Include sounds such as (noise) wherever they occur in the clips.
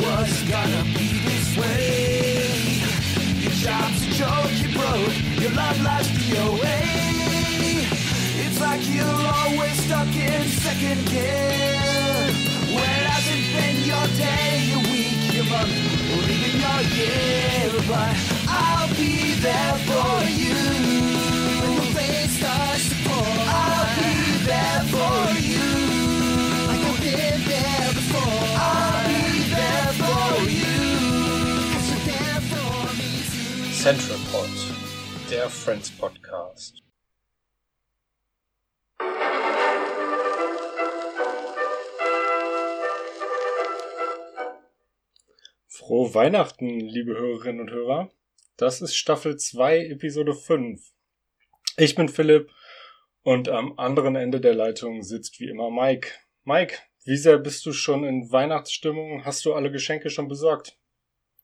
was gonna be this way. Your job's a joke, you broke, your love life's DOA. It's like you're always stuck in second gear. When hasn't been your day, your week, your month, or even your year. But I'll be there for you. When the rain starts to pour, Central Pod, der Friends Podcast. Frohe Weihnachten, liebe Hörerinnen und Hörer. Das ist Staffel 2, Episode 5. Ich bin Philipp und am anderen Ende der Leitung sitzt wie immer Mike. Mike, wie sehr bist du schon in Weihnachtsstimmung? Hast du alle Geschenke schon besorgt?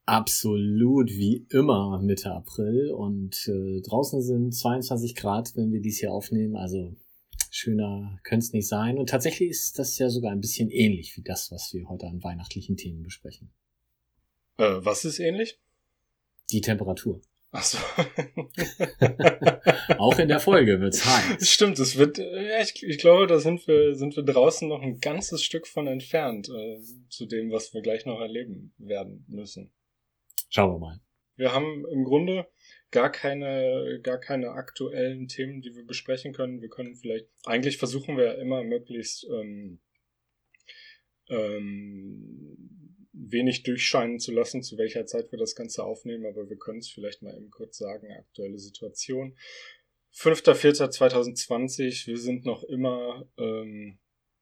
Absolut, wie immer Mitte April und äh, draußen sind 22 Grad, wenn wir dies hier aufnehmen, also schöner könnte es nicht sein. Und tatsächlich ist das ja sogar ein bisschen ähnlich wie das, was wir heute an weihnachtlichen Themen besprechen. Äh, was ist ähnlich? Die Temperatur. Ach so. (laughs) Auch in der Folge wird's heiß. Stimmt, es wird, ja, ich, ich glaube, da sind wir, sind wir draußen noch ein ganzes Stück von entfernt, äh, zu dem, was wir gleich noch erleben werden müssen. Schauen wir mal. Wir haben im Grunde gar keine, gar keine aktuellen Themen, die wir besprechen können. Wir können vielleicht, eigentlich versuchen wir immer möglichst ähm, ähm, wenig durchscheinen zu lassen, zu welcher Zeit wir das Ganze aufnehmen, aber wir können es vielleicht mal eben kurz sagen, aktuelle Situation. 5.4.2020, wir sind noch immer, ähm,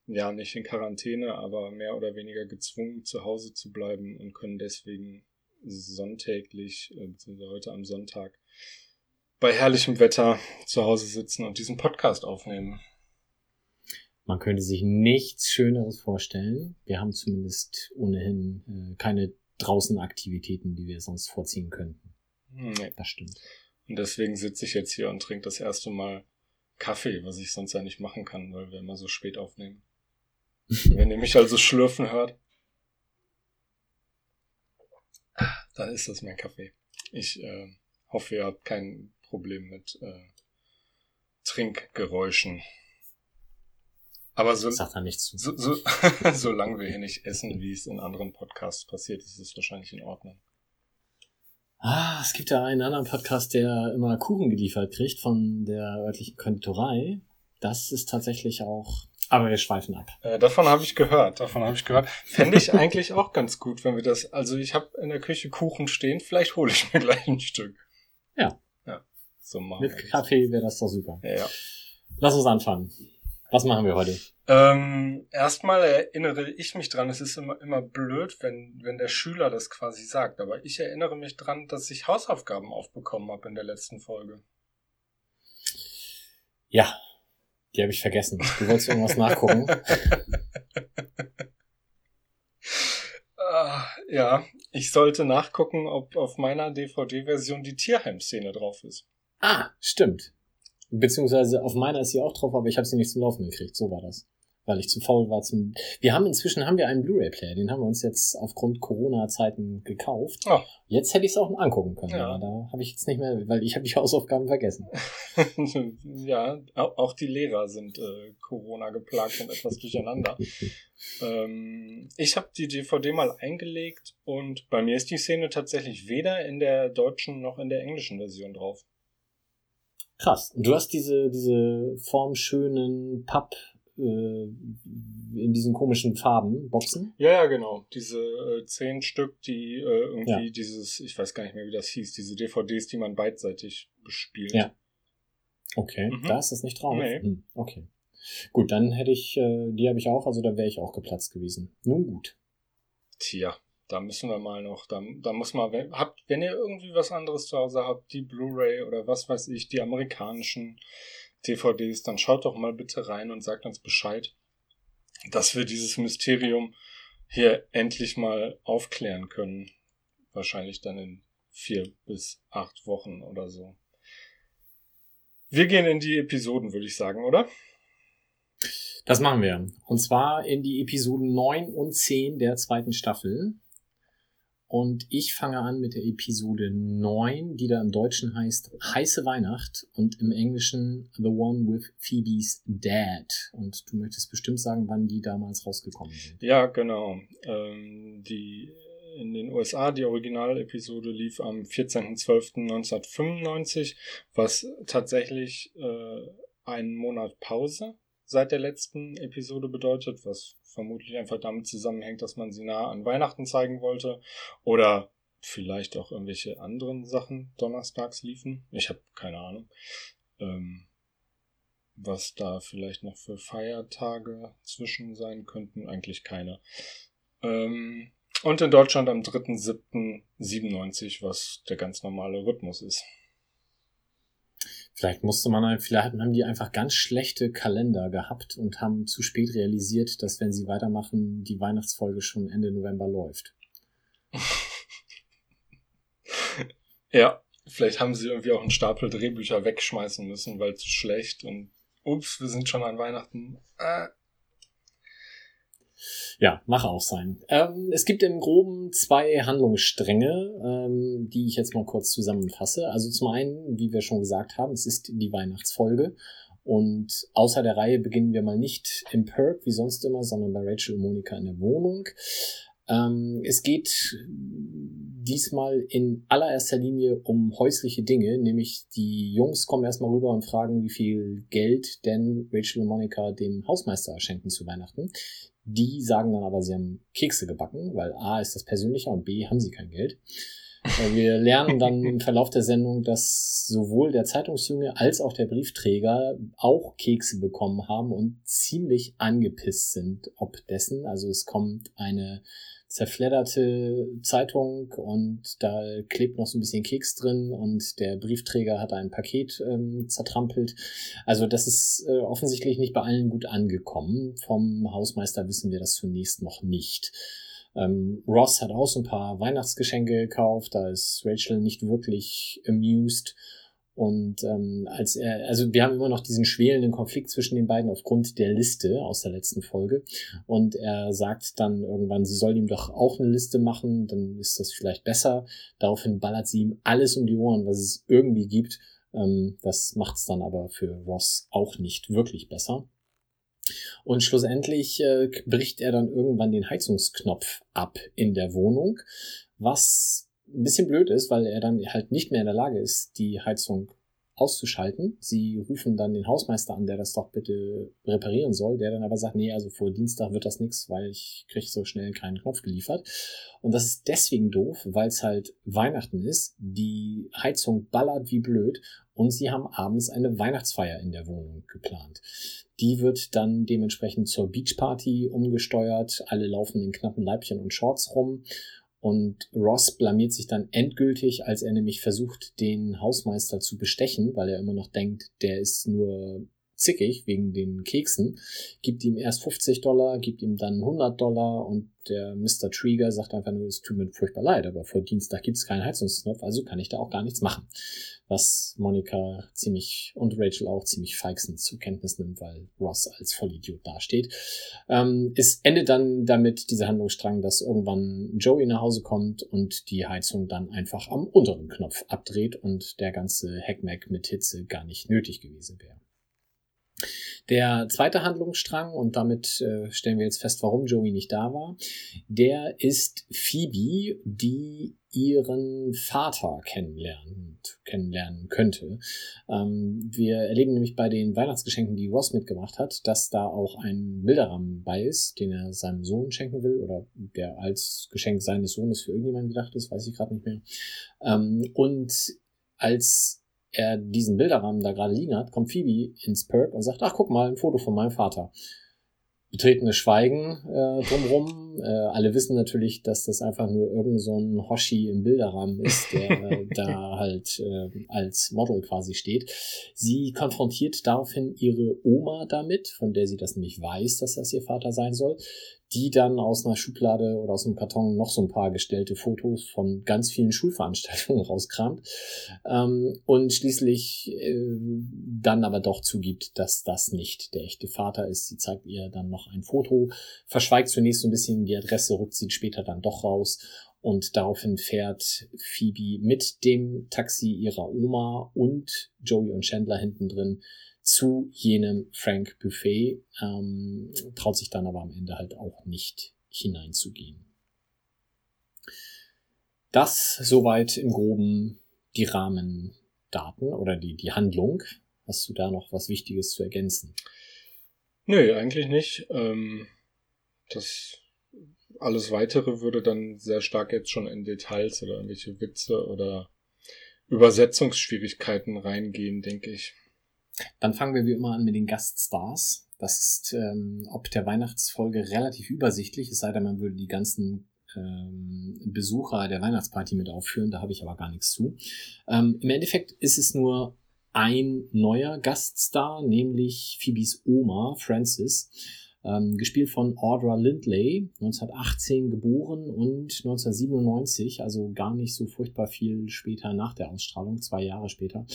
ja, nicht in Quarantäne, aber mehr oder weniger gezwungen, zu Hause zu bleiben und können deswegen sonntäglich, äh, beziehungsweise heute am Sonntag, bei herrlichem Wetter zu Hause sitzen und diesen Podcast aufnehmen. Man könnte sich nichts Schöneres vorstellen. Wir haben zumindest ohnehin äh, keine draußen Aktivitäten, die wir sonst vorziehen könnten. Nee. Das stimmt. Und deswegen sitze ich jetzt hier und trinke das erste Mal Kaffee, was ich sonst ja nicht machen kann, weil wir immer so spät aufnehmen. (laughs) Wenn ihr mich also schlürfen hört, dann ist das mein Kaffee. Ich äh, hoffe, ihr habt kein Problem mit äh, Trinkgeräuschen. Aber so, Sagt da nichts so, so, (laughs) solange wir hier nicht essen, wie es in anderen Podcasts passiert, ist es wahrscheinlich in Ordnung. Ah, es gibt ja einen anderen Podcast, der immer Kuchen geliefert kriegt von der örtlichen Konditorei. Das ist tatsächlich auch. Aber wir schweifen ab. Äh, davon habe ich gehört, davon habe ich gehört. Fände ich eigentlich auch ganz gut, wenn wir das. Also ich habe in der Küche Kuchen stehen, vielleicht hole ich mir gleich ein Stück. Ja. Ja. So machen Mit wir das. Kaffee wäre das doch super. Ja, ja. Lass uns anfangen. Was machen wir heute? Ähm, erstmal erinnere ich mich dran, es ist immer, immer blöd, wenn, wenn der Schüler das quasi sagt, aber ich erinnere mich dran, dass ich Hausaufgaben aufbekommen habe in der letzten Folge. Ja, die habe ich vergessen. Du wolltest irgendwas nachgucken. (laughs) Ah, ja, ich sollte nachgucken, ob auf meiner DVD-Version die Tierheim-Szene drauf ist. Ah, stimmt. Beziehungsweise auf meiner ist sie auch drauf, aber ich habe sie nicht zum Laufen gekriegt. So war das. Weil ich zu faul war zum. Wir haben inzwischen haben wir einen Blu-ray-Player, den haben wir uns jetzt aufgrund Corona-Zeiten gekauft. Oh. Jetzt hätte ich es auch angucken können, Ja. aber da habe ich jetzt nicht mehr, weil ich habe die (laughs) Hausaufgaben vergessen. (laughs) ja, au- auch die Lehrer sind äh, Corona geplagt und etwas durcheinander. (laughs) Ähm, ich habe die DVD mal eingelegt und bei mir ist die Szene tatsächlich weder in der deutschen noch in der englischen Version drauf. Krass. Und du hast diese diese formschönen Papp in diesen komischen Farben Boxen. Ja, ja, genau. Diese äh, zehn Stück, die äh, irgendwie Ja. dieses, ich weiß gar nicht mehr, wie das hieß, diese DVDs, die man beidseitig bespielt. Ja. Okay, Mhm. da ist es nicht drauf. Nee. Hm, okay. Gut, dann hätte ich, äh, die habe ich auch, also da wäre ich auch geplatzt gewesen. Nun gut. Tja, da müssen wir mal noch, da, da muss man, wenn, habt, wenn ihr irgendwie was anderes zu Hause habt, die Blu-ray oder was weiß ich, die amerikanischen DVDs, dann schaut doch mal bitte rein und sagt uns Bescheid, dass wir dieses Mysterium hier endlich mal aufklären können. Wahrscheinlich dann in vier bis acht Wochen oder so. Wir gehen in die Episoden, würde ich sagen, oder? Das machen wir. Und zwar in die Episoden 9 und 10 der zweiten Staffel. Und ich fange an mit der Episode 9, die da im Deutschen heißt Heiße Weihnacht und im Englischen The One with Phoebe's Dad. Und du möchtest bestimmt sagen, wann die damals rausgekommen sind. Ja, genau. Ähm, die in den USA, die Originalepisode lief am 14.12.1995, was tatsächlich äh, einen Monat Pause seit der letzten Episode bedeutet, was vermutlich einfach damit zusammenhängt, dass man sie nah an Weihnachten zeigen wollte oder vielleicht auch irgendwelche anderen Sachen donnerstags liefen. Ich habe keine Ahnung. Ähm, was da vielleicht noch für Feiertage zwischen sein könnten, eigentlich keine. Ähm, und in Deutschland am 3.7.97, was der ganz normale Rhythmus ist. Vielleicht musste man, vielleicht haben die einfach ganz schlechte Kalender gehabt und haben zu spät realisiert, dass wenn sie weitermachen, die Weihnachtsfolge schon Ende November läuft. (laughs) ja, vielleicht haben sie irgendwie auch einen Stapel Drehbücher wegschmeißen müssen, weil zu schlecht und ups, wir sind schon an Weihnachten. Äh, ja, mach auch sein. Ähm, es gibt im Groben zwei Handlungsstränge, ähm, die ich jetzt mal kurz zusammenfasse. Also zum einen, wie wir schon gesagt haben, es ist die Weihnachtsfolge. Und außer der Reihe beginnen wir mal nicht im Perk wie sonst immer, sondern bei Rachel und Monika in der Wohnung. Ähm, es geht diesmal in allererster Linie um häusliche Dinge, nämlich die Jungs kommen erstmal rüber und fragen, wie viel Geld denn Rachel und Monika dem Hausmeister schenken zu Weihnachten. Die sagen dann aber, sie haben Kekse gebacken, weil A ist das persönlicher und B haben sie kein Geld. Wir lernen dann im (laughs) Verlauf der Sendung, dass sowohl der Zeitungsjunge als auch der Briefträger auch Kekse bekommen haben und ziemlich angepisst sind ob dessen. Also es kommt eine zerfledderte Zeitung und da klebt noch so ein bisschen Keks drin und der Briefträger hat ein Paket ähm, zertrampelt. Also das ist äh, offensichtlich nicht bei allen gut angekommen. Vom Hausmeister wissen wir das zunächst noch nicht. Ähm, Ross hat auch so ein paar Weihnachtsgeschenke gekauft, da ist Rachel nicht wirklich amused. Und ähm, als er, also wir haben immer noch diesen schwelenden Konflikt zwischen den beiden aufgrund der Liste aus der letzten Folge. Und er sagt dann irgendwann, sie soll ihm doch auch eine Liste machen, dann ist das vielleicht besser. Daraufhin ballert sie ihm alles um die Ohren, was es irgendwie gibt. Ähm, das macht es dann aber für Ross auch nicht wirklich besser. Und schlussendlich äh, bricht er dann irgendwann den Heizungsknopf ab in der Wohnung, was ein bisschen blöd ist, weil er dann halt nicht mehr in der Lage ist, die Heizung auszuschalten. Sie rufen dann den Hausmeister an, der das doch bitte reparieren soll, der dann aber sagt, nee, also vor Dienstag wird das nichts, weil ich kriege so schnell keinen Knopf geliefert. Und das ist deswegen doof, weil es halt Weihnachten ist, die Heizung ballert wie blöd und sie haben abends eine Weihnachtsfeier in der Wohnung geplant. Die wird dann dementsprechend zur Beachparty umgesteuert. Alle laufen in knappen Leibchen und Shorts rum und Ross blamiert sich dann endgültig, als er nämlich versucht, den Hausmeister zu bestechen, weil er immer noch denkt, der ist nur zickig wegen den Keksen, gibt ihm erst 50 Dollar, gibt ihm dann 100 Dollar und der Mr. Trigger sagt einfach nur, es tut mir furchtbar leid, aber vor Dienstag gibt es keinen Heizungsknopf, also kann ich da auch gar nichts machen. Was Monika ziemlich und Rachel auch ziemlich feixend zur Kenntnis nimmt, weil Ross als Vollidiot dasteht. Ähm, es endet dann damit dieser Handlungsstrang, dass irgendwann Joey nach Hause kommt und die Heizung dann einfach am unteren Knopf abdreht und der ganze Hackmack mit Hitze gar nicht nötig gewesen wäre. Der zweite Handlungsstrang, und damit äh, stellen wir jetzt fest, warum Joey nicht da war, der ist Phoebe, die ihren Vater kennenlernen, kennenlernen könnte. Ähm, wir erleben nämlich bei den Weihnachtsgeschenken, die Ross mitgebracht hat, dass da auch ein Bilderrahmen bei ist, den er seinem Sohn schenken will oder der als Geschenk seines Sohnes für irgendjemanden gedacht ist, weiß ich gerade nicht mehr. Ähm, und als er diesen Bilderrahmen da gerade liegen hat, kommt Phoebe ins Perk und sagt, ach guck mal, ein Foto von meinem Vater. Betretenes Schweigen äh, drumrum. (laughs) Äh, alle wissen natürlich, dass das einfach nur irgend so ein Hoshi im Bilderrahmen ist, der äh, (laughs) da halt äh, als Model quasi steht. Sie konfrontiert daraufhin ihre Oma damit, von der sie das nämlich weiß, dass das ihr Vater sein soll die dann aus einer Schublade oder aus einem Karton noch so ein paar gestellte Fotos von ganz vielen Schulveranstaltungen (laughs) rauskramt ähm, und schließlich äh, dann aber doch zugibt, dass das nicht der echte Vater ist. Sie zeigt ihr dann noch ein Foto, verschweigt zunächst so ein bisschen die Adresse, rückt sie später dann doch raus Und daraufhin fährt Phoebe mit dem Taxi ihrer Oma und Joey und Chandler hinten drin zu jenem Frank Buffet, ähm, traut sich dann aber am Ende halt auch nicht hineinzugehen. Das soweit im Groben die Rahmendaten oder die, die Handlung. Hast du da noch was Wichtiges zu ergänzen? Nö, eigentlich nicht. Ähm, das alles weitere würde dann sehr stark jetzt schon in Details oder irgendwelche Witze oder Übersetzungsschwierigkeiten reingehen, denke ich. Dann fangen wir wie immer an mit den Gaststars. Das ist ähm, ob der Weihnachtsfolge relativ übersichtlich, es sei denn, man würde die ganzen ähm, Besucher der Weihnachtsparty mit aufführen, da habe ich aber gar nichts zu. Ähm, Im Endeffekt ist es nur ein neuer Gaststar, nämlich Phoebes Oma, Francis. Ähm, gespielt von Audra Lindley, 1918 geboren und 1997, also gar nicht so furchtbar viel später nach der Ausstrahlung, zwei Jahre später,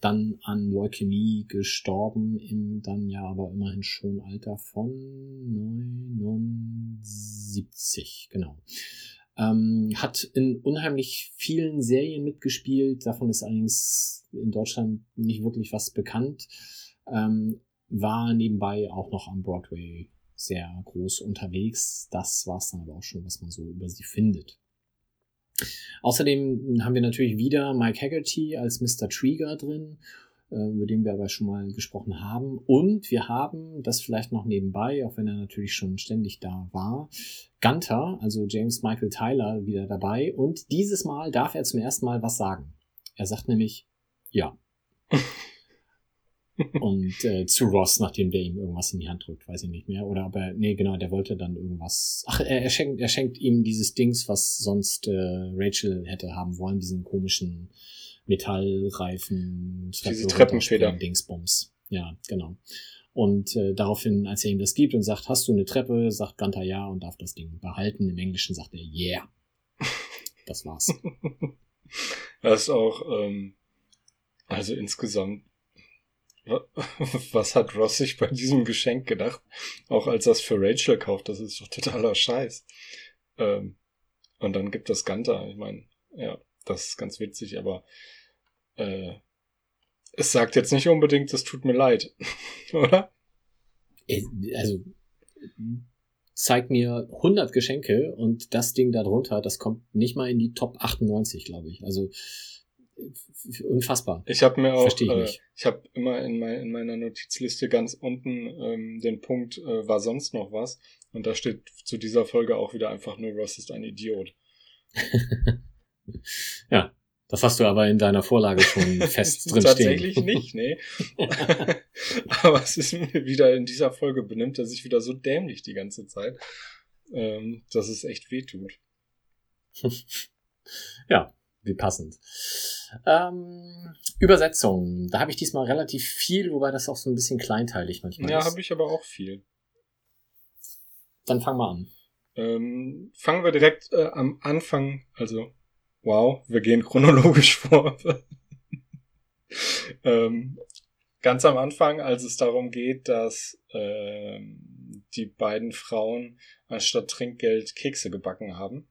dann an Leukämie gestorben, im dann ja aber immerhin schon Alter von 79, genau. Ähm, hat in unheimlich vielen Serien mitgespielt, davon ist allerdings in Deutschland nicht wirklich was bekannt. Ähm, war nebenbei auch noch am Broadway sehr groß unterwegs. Das war es dann aber auch schon, was man so über sie findet. Außerdem haben wir natürlich wieder Mike Haggerty als Mr. Trigger drin, äh, über den wir aber schon mal gesprochen haben. Und wir haben das vielleicht noch nebenbei, auch wenn er natürlich schon ständig da war, Gunter, also James Michael Tyler, wieder dabei. Und dieses Mal darf er zum ersten Mal was sagen. Er sagt nämlich, ja. (laughs) und äh, zu Ross, nachdem der ihm irgendwas in die Hand drückt, weiß ich nicht mehr. Oder aber, nee, genau, der wollte dann irgendwas. Ach, er, er, schenkt, er schenkt ihm dieses Dings, was sonst äh, Rachel hätte haben wollen, diesen komischen Metallreifen, Diese Treppenfeder. Dingsbums. Ja, genau. Und äh, daraufhin, als er ihm das gibt und sagt, hast du eine Treppe, sagt Gunther ja und darf das Ding behalten. Im Englischen sagt er yeah. Das war's. (laughs) das ist auch, ähm, also insgesamt (laughs) was hat Ross sich bei diesem Geschenk gedacht? Auch als er es für Rachel kauft, das ist doch totaler Scheiß. Ähm, und dann gibt das Ganter. Ich meine, ja, das ist ganz witzig, aber äh, es sagt jetzt nicht unbedingt, es tut mir leid, (laughs) oder? Äh, also zeig mir 100 Geschenke und das Ding darunter, das kommt nicht mal in die Top 98, glaube ich. Also unfassbar. Ich habe mir auch, Versteh ich, äh, ich habe immer in, mein, in, meiner Notizliste ganz unten ähm, den Punkt, äh, war sonst noch was? Und da steht zu dieser Folge auch wieder einfach nur, Ross ist ein Idiot. (laughs) ja, das hast du aber in deiner Vorlage schon (laughs) fest (laughs) drin Tatsächlich stehen. nicht, nee. aber es ist mir wieder in dieser Folge benimmt er sich wieder so dämlich die ganze Zeit, ähm, dass es echt weh tut. ja, wie passend. Ähm, Übersetzung. Da habe ich diesmal relativ viel, wobei das auch so ein bisschen kleinteilig manchmal ja, ist. Ja, habe ich aber auch viel. Dann fangen wir an. Ähm, fangen wir direkt äh, am Anfang, also wow, wir gehen chronologisch (laughs) vor. ähm, ganz am Anfang, als es darum geht, dass ähm, die beiden Frauen anstatt Trinkgeld Kekse gebacken haben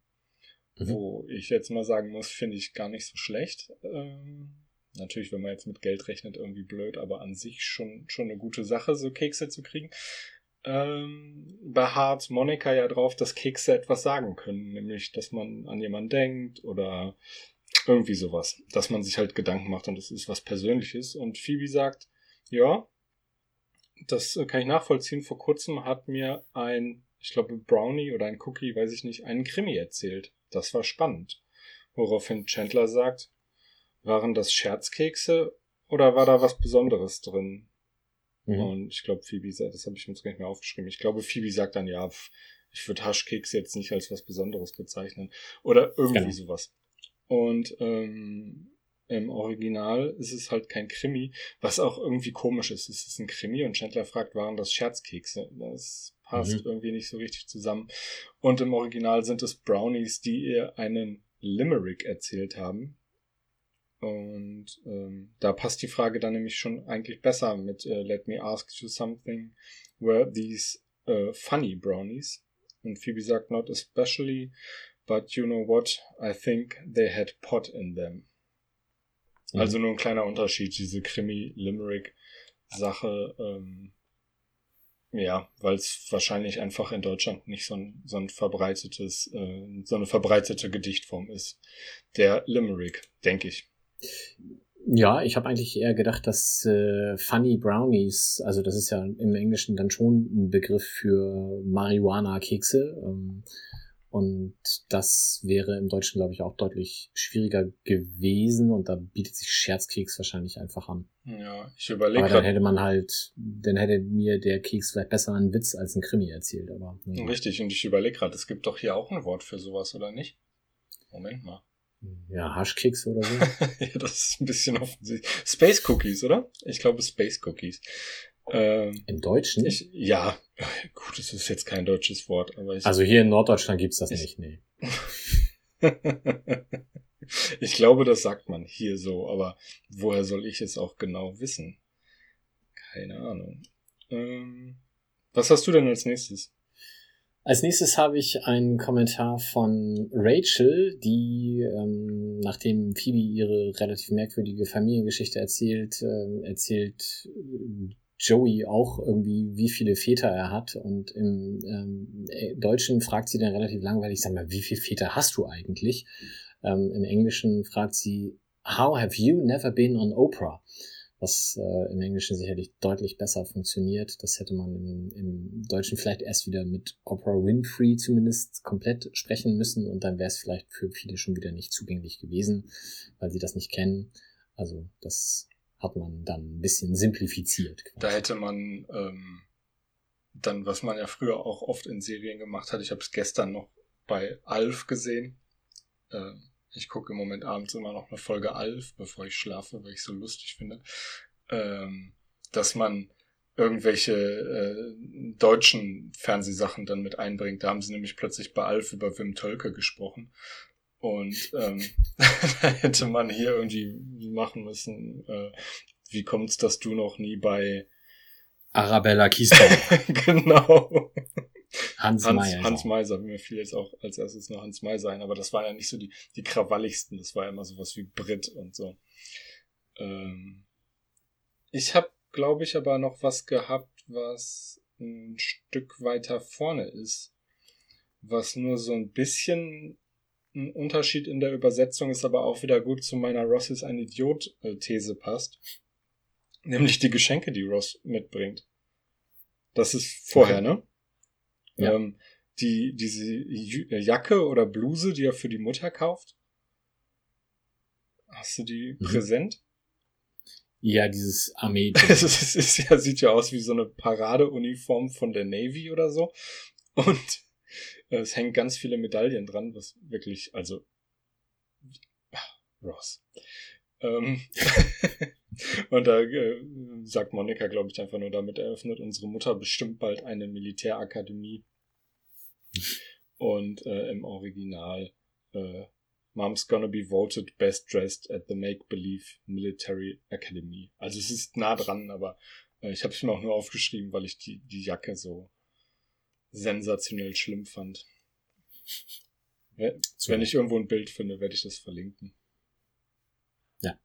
Mhm. Wo ich jetzt mal sagen muss, finde ich gar nicht so schlecht. Ähm, natürlich, wenn man jetzt mit Geld rechnet, irgendwie blöd, aber an sich schon, schon eine gute Sache, so Kekse zu kriegen. Ähm, beharrt Monika ja drauf, dass Kekse etwas sagen können, nämlich, dass man an jemanden denkt oder irgendwie sowas, dass man sich halt Gedanken macht und es ist was Persönliches. Und Phoebe sagt, ja, das kann ich nachvollziehen. Vor kurzem hat mir ein, ich glaube, Brownie oder ein Cookie, weiß ich nicht, einen Krimi erzählt. Das war spannend. Woraufhin Chandler sagt, waren das Scherzkekse oder war da was Besonderes drin? Mhm. Und ich glaube, Phoebe sagt, das habe ich mir jetzt gar nicht mehr aufgeschrieben. Ich glaube, Phoebe sagt dann, ja, ich würde Haschkekse jetzt nicht als was Besonderes bezeichnen. Oder irgendwie genau. sowas. Und ähm, im Original ist es halt kein Krimi, was auch irgendwie komisch ist. Es ist ein Krimi und Chandler fragt, waren das Scherzkekse? Das passt mhm. irgendwie nicht so richtig zusammen. Und im Original sind es Brownies, die ihr einen Limerick erzählt haben. Und ähm, da passt die Frage dann nämlich schon eigentlich besser mit uh, Let me ask you something. Were these uh, funny brownies? Und Phoebe sagt, not especially, but you know what? I think they had pot in them. Mhm. Also nur ein kleiner Unterschied, diese Krimi-Limerick-Sache. Ähm, ja, weil es wahrscheinlich einfach in Deutschland nicht so ein, so ein verbreitetes, äh, so eine verbreitete Gedichtform ist. Der Limerick, denke ich. Ja, ich habe eigentlich eher gedacht, dass äh, Funny Brownies, also das ist ja im Englischen dann schon ein Begriff für Marihuana-Kekse. Ähm, und das wäre im Deutschen, glaube ich, auch deutlich schwieriger gewesen. Und da bietet sich Scherzkeks wahrscheinlich einfach an. Ja, ich überlege. Aber dann hätte man halt, dann hätte mir der Keks vielleicht besser einen Witz als ein Krimi erzählt. Aber ja. Richtig, und ich überlege gerade, es gibt doch hier auch ein Wort für sowas, oder nicht? Moment mal. Ja, Haschkeks oder so. (laughs) ja, das ist ein bisschen offensichtlich. Space Cookies, oder? Ich glaube Space Cookies. Ähm, Im Deutschen? Ich, ja, (laughs) gut, das ist jetzt kein deutsches Wort, aber ich. Also hier in Norddeutschland gibt's das ich, nicht, nee. (laughs) ich glaube, das sagt man hier so, aber woher soll ich es auch genau wissen? Keine Ahnung. Ähm, was hast du denn als nächstes? Als nächstes habe ich einen Kommentar von Rachel, die, ähm, nachdem Phoebe ihre relativ merkwürdige Familiengeschichte erzählt, äh, erzählt Joey auch irgendwie, wie viele Väter er hat. Und im ähm, äh, Deutschen fragt sie dann relativ langweilig, sag mal, wie viele Väter hast du eigentlich? Ähm, Im Englischen fragt sie, How have you never been on Oprah? Was äh, im Englischen sicherlich deutlich besser funktioniert. Das hätte man im, im Deutschen vielleicht erst wieder mit Oprah Winfrey zumindest komplett sprechen müssen und dann wäre es vielleicht für viele schon wieder nicht zugänglich gewesen, weil sie das nicht kennen. Also das hat man dann ein bisschen simplifiziert. Quasi. Da hätte man ähm, dann, was man ja früher auch oft in Serien gemacht hat, ich habe es gestern noch bei Alf gesehen. Äh, ich gucke im Moment abends immer noch eine Folge Alf, bevor ich schlafe, weil ich so lustig finde. Ähm, dass man irgendwelche äh, deutschen Fernsehsachen dann mit einbringt. Da haben sie nämlich plötzlich bei Alf über Wim Tölke gesprochen. Und ähm, da (laughs) (laughs) hätte man hier irgendwie machen müssen, äh, wie kommt's, dass du noch nie bei Arabella Kiesbauer. (laughs) genau. Hans, Hans Meiser. Hans Meiser, mir fiel jetzt auch als erstes noch Hans Meiser ein, aber das waren ja nicht so die, die krawalligsten, das war ja immer sowas wie Brit und so. Ähm, ich habe, glaube ich, aber noch was gehabt, was ein Stück weiter vorne ist, was nur so ein bisschen ein Unterschied in der Übersetzung ist aber auch wieder gut zu meiner Ross ist ein Idiot-These passt. Nämlich die Geschenke, die Ross mitbringt. Das ist vorher, okay. ne? Ja. Ähm, die, diese äh, Jacke oder Bluse, die er für die Mutter kauft. Hast du die mhm. präsent? Ja, dieses Armee. (laughs) es ist, ist, ja, sieht ja aus wie so eine Paradeuniform von der Navy oder so. Und es hängen ganz viele Medaillen dran, was wirklich, also Ross. Ähm, (laughs) und da äh, sagt Monika, glaube ich, einfach nur, damit eröffnet unsere Mutter bestimmt bald eine Militärakademie. Und äh, im Original äh, Mom's gonna be voted best dressed at the Make-Believe Military Academy. Also es ist nah dran, aber äh, ich habe es mir auch nur aufgeschrieben, weil ich die, die Jacke so sensationell schlimm fand. (laughs) Wenn ich irgendwo ein Bild finde, werde ich das verlinken. Ja.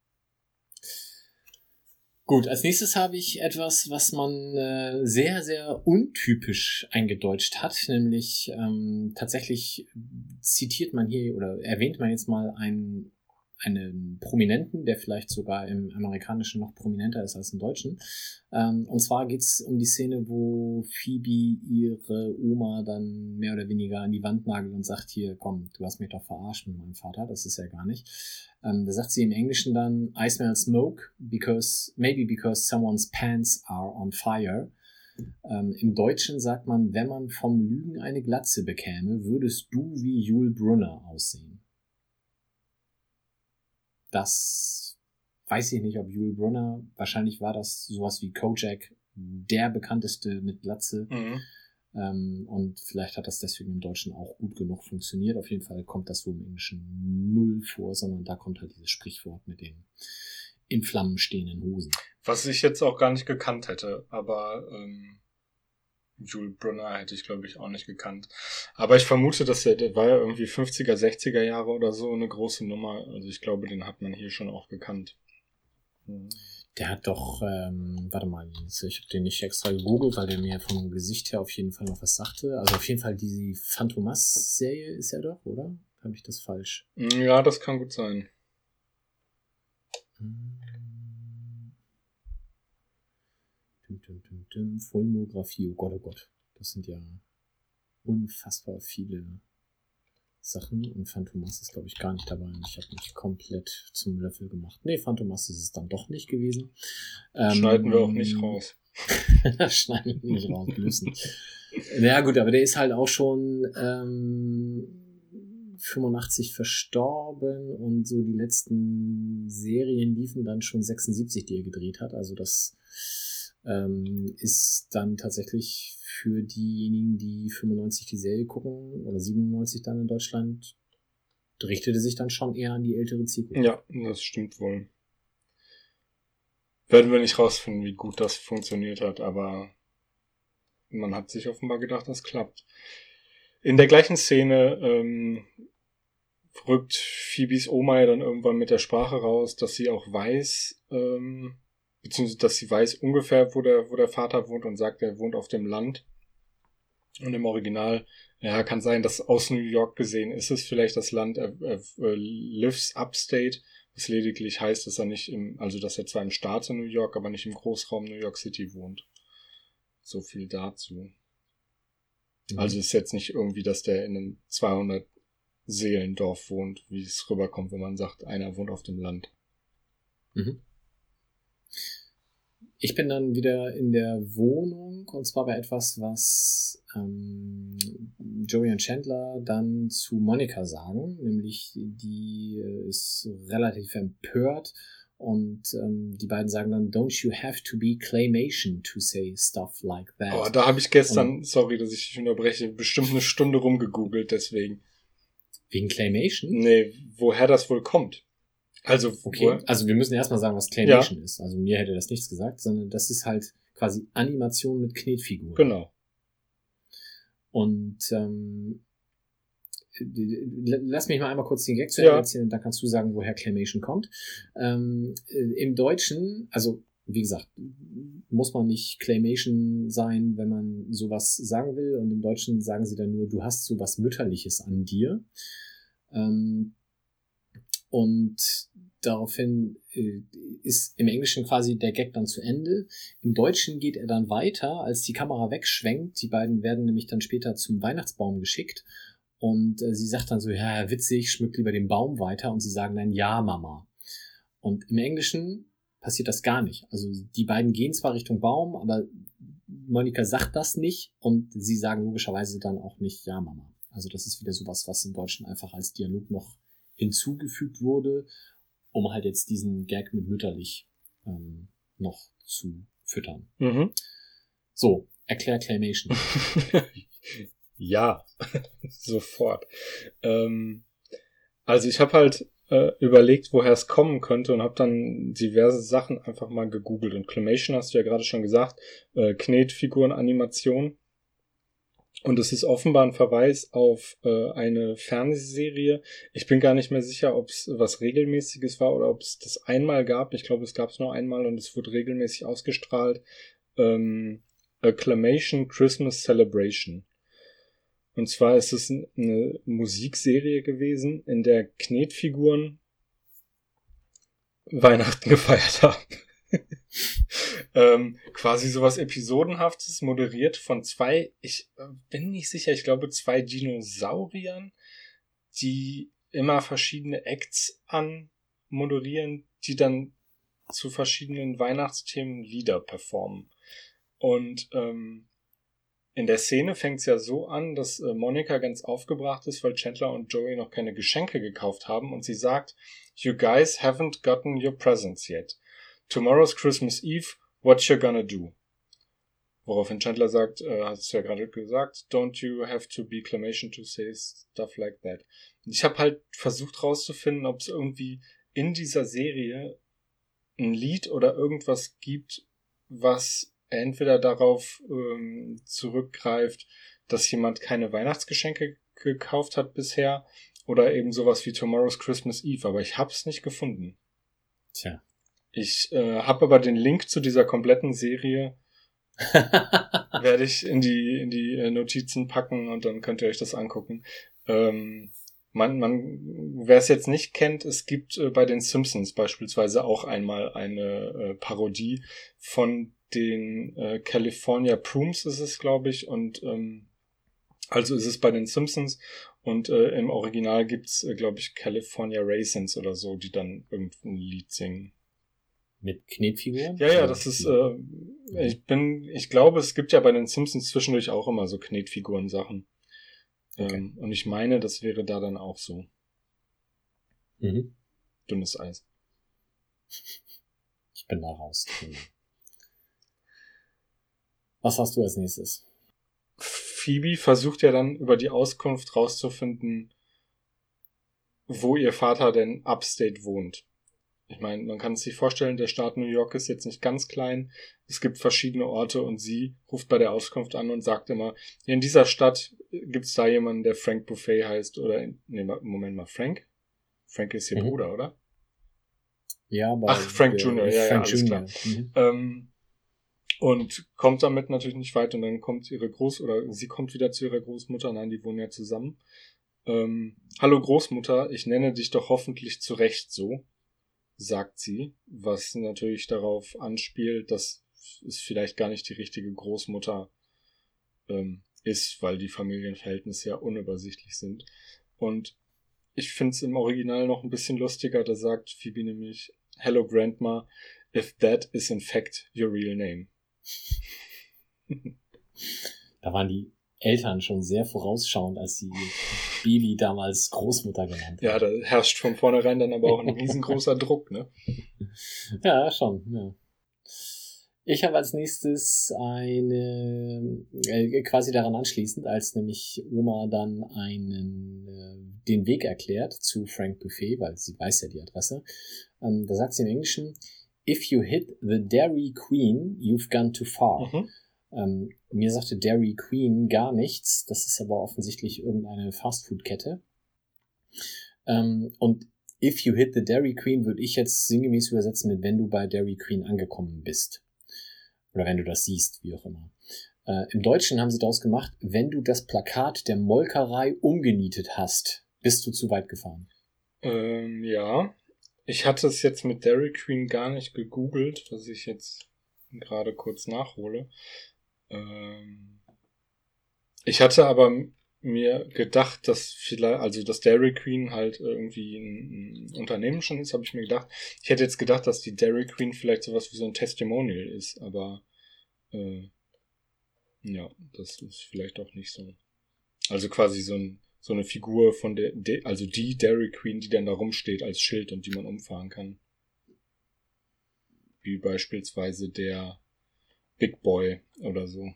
Gut, als nächstes habe ich etwas, was man äh, sehr, sehr untypisch eingedeutscht hat, nämlich ähm, tatsächlich zitiert man hier oder erwähnt man jetzt mal ein einen Prominenten, der vielleicht sogar im Amerikanischen noch prominenter ist als im Deutschen. Ähm, und zwar geht's um die Szene, wo Phoebe ihre Oma dann mehr oder weniger an die Wand nagelt und sagt, hier, komm, du hast mich doch verarscht mit meinem Vater, das ist ja gar nicht. Ähm, da sagt sie im Englischen dann, I smell smoke, because, maybe because someone's pants are on fire. Ähm, Im Deutschen sagt man, wenn man vom Lügen eine Glatze bekäme, würdest du wie Jule Brunner aussehen das weiß ich nicht, ob Yul Brunner, wahrscheinlich war das sowas wie Kojak, der bekannteste mit Glatze. Mhm. Ähm, und vielleicht hat das deswegen im Deutschen auch gut genug funktioniert. Auf jeden Fall kommt das so im Englischen null vor, sondern da kommt halt dieses Sprichwort mit den in Flammen stehenden Hosen. Was ich jetzt auch gar nicht gekannt hätte, aber ähm, Jules Brunner hätte ich, glaube ich, auch nicht gekannt. Aber ich vermute, dass der, der war ja irgendwie 50er, 60er Jahre oder so eine große Nummer. Also ich glaube, den hat man hier schon auch gekannt. Mhm. Der hat doch, ähm, warte mal, ich habe den nicht extra gegoogelt, weil der mir vom Gesicht her auf jeden Fall noch was sagte. Also auf jeden Fall die Phantomas-Serie ist er doch, oder? Habe ich das falsch? Ja, das kann gut sein. Hm. Filmografie, oh Gott, oh Gott. Das sind ja unfassbar viele Sachen und Phantomas ist, glaube ich, gar nicht dabei. Ich habe mich komplett zum Löffel gemacht. Nee, Phantomas ist es dann doch nicht gewesen. Schneiden ähm, wir auch nicht ähm, raus. (laughs) schneiden wir nicht raus müssen. naja, gut, aber der ist halt auch schon ähm, 85 verstorben und so die letzten Serien liefen dann schon 76, die er gedreht hat. Also das ähm, ist dann tatsächlich für diejenigen, die 95 die Serie gucken oder 97 dann in Deutschland, richtete sich dann schon eher an die ältere Zielgruppe. Ja, das stimmt wohl. Werden wir nicht rausfinden, wie gut das funktioniert hat, aber man hat sich offenbar gedacht, das klappt. In der gleichen Szene ähm, rückt Phoebes Oma ja dann irgendwann mit der Sprache raus, dass sie auch weiß, ähm, beziehungsweise dass sie weiß ungefähr, wo der, wo der Vater wohnt und sagt, er wohnt auf dem Land. Und im Original, ja, kann sein, dass aus New York gesehen ist es vielleicht das Land, er, er, er lives upstate, was lediglich heißt, dass er nicht im, also dass er zwar im Staat in New York, aber nicht im Großraum New York City wohnt. So viel dazu. Mhm. Also ist jetzt nicht irgendwie, dass der in einem 200 Seelendorf wohnt, wie es rüberkommt, wenn man sagt, einer wohnt auf dem Land. Mhm. Ich bin dann wieder in der Wohnung und zwar bei etwas, was ähm, Joey und Chandler dann zu Monika sagen, nämlich die äh, ist relativ empört und ähm, die beiden sagen dann, don't you have to be claymation to say stuff like that. Oh, da habe ich gestern, und, sorry, dass ich dich unterbreche, bestimmt eine Stunde rumgegoogelt deswegen. Wegen Claymation? Nee, woher das wohl kommt. Also, okay. Also wir müssen erstmal sagen, was Claymation ja. ist. Also mir hätte das nichts gesagt, sondern das ist halt quasi Animation mit Knetfiguren. Genau. Und ähm, lass mich mal einmal kurz den Gag zu Ende ja. erzählen und dann kannst du sagen, woher Claymation kommt. Ähm, Im Deutschen, also wie gesagt, muss man nicht Claymation sein, wenn man sowas sagen will. Und im Deutschen sagen sie dann nur, du hast sowas Mütterliches an dir. Ähm, und daraufhin äh, ist im Englischen quasi der Gag dann zu Ende. Im Deutschen geht er dann weiter, als die Kamera wegschwenkt. Die beiden werden nämlich dann später zum Weihnachtsbaum geschickt. Und äh, sie sagt dann so, ja, witzig, schmückt lieber den Baum weiter. Und sie sagen dann, ja, Mama. Und im Englischen passiert das gar nicht. Also die beiden gehen zwar Richtung Baum, aber Monika sagt das nicht und sie sagen logischerweise dann auch nicht, ja, Mama. Also das ist wieder sowas, was im Deutschen einfach als Dialog noch hinzugefügt wurde, um halt jetzt diesen Gag mit mütterlich ähm, noch zu füttern. Mhm. So, erklär Claymation. (laughs) ja, (laughs) sofort. Ähm, also ich habe halt äh, überlegt, woher es kommen könnte und habe dann diverse Sachen einfach mal gegoogelt. Und Claymation hast du ja gerade schon gesagt, äh, Knetfiguren-Animation. Und es ist offenbar ein Verweis auf äh, eine Fernsehserie. Ich bin gar nicht mehr sicher, ob es was Regelmäßiges war oder ob es das einmal gab. Ich glaube, es gab es nur einmal und es wurde regelmäßig ausgestrahlt. Ähm, Acclamation Christmas Celebration. Und zwar ist es eine Musikserie gewesen, in der Knetfiguren Weihnachten (laughs) gefeiert haben. (laughs) ähm, quasi sowas Episodenhaftes, moderiert von zwei, ich äh, bin nicht sicher, ich glaube zwei Dinosauriern, die immer verschiedene Acts anmoderieren, die dann zu verschiedenen Weihnachtsthemen Lieder performen. Und ähm, in der Szene fängt es ja so an, dass äh, Monika ganz aufgebracht ist, weil Chandler und Joey noch keine Geschenke gekauft haben und sie sagt, You guys haven't gotten your presents yet. Tomorrow's Christmas Eve, what you gonna do? Woraufhin Chandler sagt, äh, hast du ja gerade gesagt, don't you have to be clamation to say stuff like that. ich habe halt versucht rauszufinden, ob es irgendwie in dieser Serie ein Lied oder irgendwas gibt, was entweder darauf ähm, zurückgreift, dass jemand keine Weihnachtsgeschenke gekauft hat bisher oder eben sowas wie Tomorrow's Christmas Eve, aber ich hab's nicht gefunden. Tja. Ich äh, habe aber den Link zu dieser kompletten Serie (laughs) werde ich in die in die äh, Notizen packen und dann könnt ihr euch das angucken. Ähm, man, man, wer es jetzt nicht kennt, es gibt äh, bei den Simpsons beispielsweise auch einmal eine äh, Parodie von den äh, California Prooms ist es, glaube ich, und ähm, also ist es bei den Simpsons und äh, im Original gibt's, äh, glaube ich, California Raisins oder so, die dann irgendein Lied singen. Mit Knetfiguren? Ja, ja, das ist, äh, ich bin, ich glaube, es gibt ja bei den Simpsons zwischendurch auch immer so Knetfiguren-Sachen. Okay. Ähm, und ich meine, das wäre da dann auch so. Mhm. Dünnes Eis. Ich bin da raus. Was hast du als nächstes? Phoebe versucht ja dann über die Auskunft rauszufinden, wo ihr Vater denn upstate wohnt. Ich meine, man kann es sich vorstellen, der Staat New York ist jetzt nicht ganz klein. Es gibt verschiedene Orte und sie ruft bei der Auskunft an und sagt immer, in dieser Stadt gibt's da jemanden, der Frank Buffet heißt oder, in, nee, Moment mal, Frank? Frank ist ihr Mhm. Bruder, oder? Ja, aber Ach, Frank der- Jr., ja, ja, Frank alles Jr. klar. Mhm. Ähm, und kommt damit natürlich nicht weit und dann kommt ihre Groß- oder sie kommt wieder zu ihrer Großmutter, nein, die wohnen ja zusammen. Ähm, Hallo Großmutter, ich nenne dich doch hoffentlich zu Recht so, sagt sie, was natürlich darauf anspielt, dass es vielleicht gar nicht die richtige Großmutter ähm, ist, weil die Familienverhältnisse ja unübersichtlich sind. Und ich finde es im Original noch ein bisschen lustiger, da sagt Phoebe nämlich, Hello Grandma, if that is in fact your real name. (laughs) Da waren die Eltern schon sehr vorausschauend, als sie Baby damals Großmutter genannt Ja, da herrscht von vornherein dann aber auch ein (laughs) riesengroßer Druck, ne? Ja, schon, ja. Ich habe als nächstes eine, äh, quasi daran anschließend, als nämlich Oma dann einen, äh, den Weg erklärt zu Frank Buffet, weil sie weiß ja die Adresse. Ähm, da sagt sie im Englischen, if you hit the Dairy Queen, you've gone too far. Mhm. Ähm, mir sagte Dairy Queen gar nichts. Das ist aber offensichtlich irgendeine Fastfood-Kette. Ähm, und if you hit the Dairy Queen würde ich jetzt sinngemäß übersetzen mit wenn du bei Dairy Queen angekommen bist. Oder wenn du das siehst, wie auch immer. Äh, Im Deutschen haben sie daraus gemacht, wenn du das Plakat der Molkerei umgenietet hast, bist du zu weit gefahren. Ähm, ja. Ich hatte es jetzt mit Dairy Queen gar nicht gegoogelt, was ich jetzt gerade kurz nachhole. Ähm, ich hatte aber mir gedacht, dass vielleicht, also dass Dairy Queen halt irgendwie ein, ein Unternehmen schon ist, habe ich mir gedacht. Ich hätte jetzt gedacht, dass die Dairy Queen vielleicht sowas wie so ein Testimonial ist, aber äh, ja, das ist vielleicht auch nicht so. Also quasi so ein so eine Figur von der, de, also die Dairy Queen, die dann da rumsteht als Schild und die man umfahren kann. Wie beispielsweise der Big Boy oder so.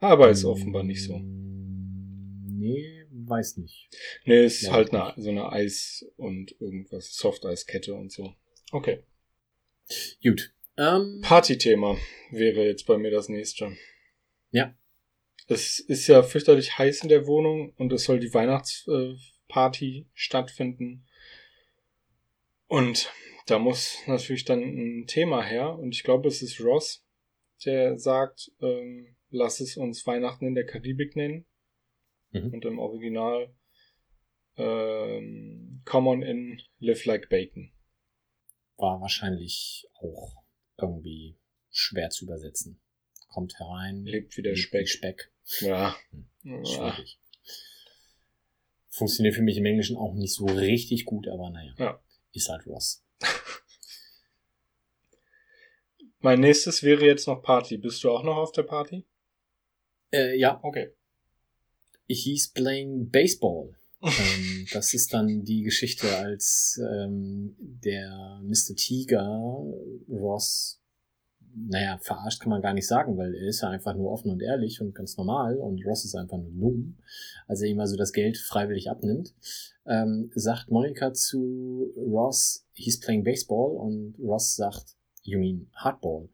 Aber ist offenbar nicht so. Mm, Nee, weiß nicht. Nee, ist Ja, halt eine, so eine Eis- und irgendwas, Soft-Eiskette und so. Okay. Gut. Ähm, Partythema wäre jetzt bei mir das nächste. Ja. Es ist ja fürchterlich heiß in der Wohnung und es soll die Weihnachtsparty stattfinden. Und da muss natürlich dann ein Thema her. Und ich glaube, es ist Ross, der sagt, ähm, lass es uns Weihnachten in der Karibik nennen. Mhm. Und im Original ähm, Come on in, live like bacon. war wahrscheinlich auch irgendwie schwer zu übersetzen. Kommt herein, Lebt wie der lebt Speck. Speck. Ja. Hm. ja. Schwierig. Funktioniert für mich im Englischen auch nicht so richtig gut, aber naja. Ja. Ist halt Ross. Mein nächstes wäre jetzt noch Party. Bist du auch noch auf der Party? Äh, ja, Okay. he's playing Baseball. (laughs) ähm, das ist dann die Geschichte, als ähm, der Mr. Tiger Ross, naja, verarscht kann man gar nicht sagen, weil er ist ja einfach nur offen und ehrlich und ganz normal und Ross ist einfach nur dumm, als er ihm also das Geld freiwillig abnimmt, ähm, sagt Monika zu Ross, he's playing Baseball und Ross sagt, you mean Hardball.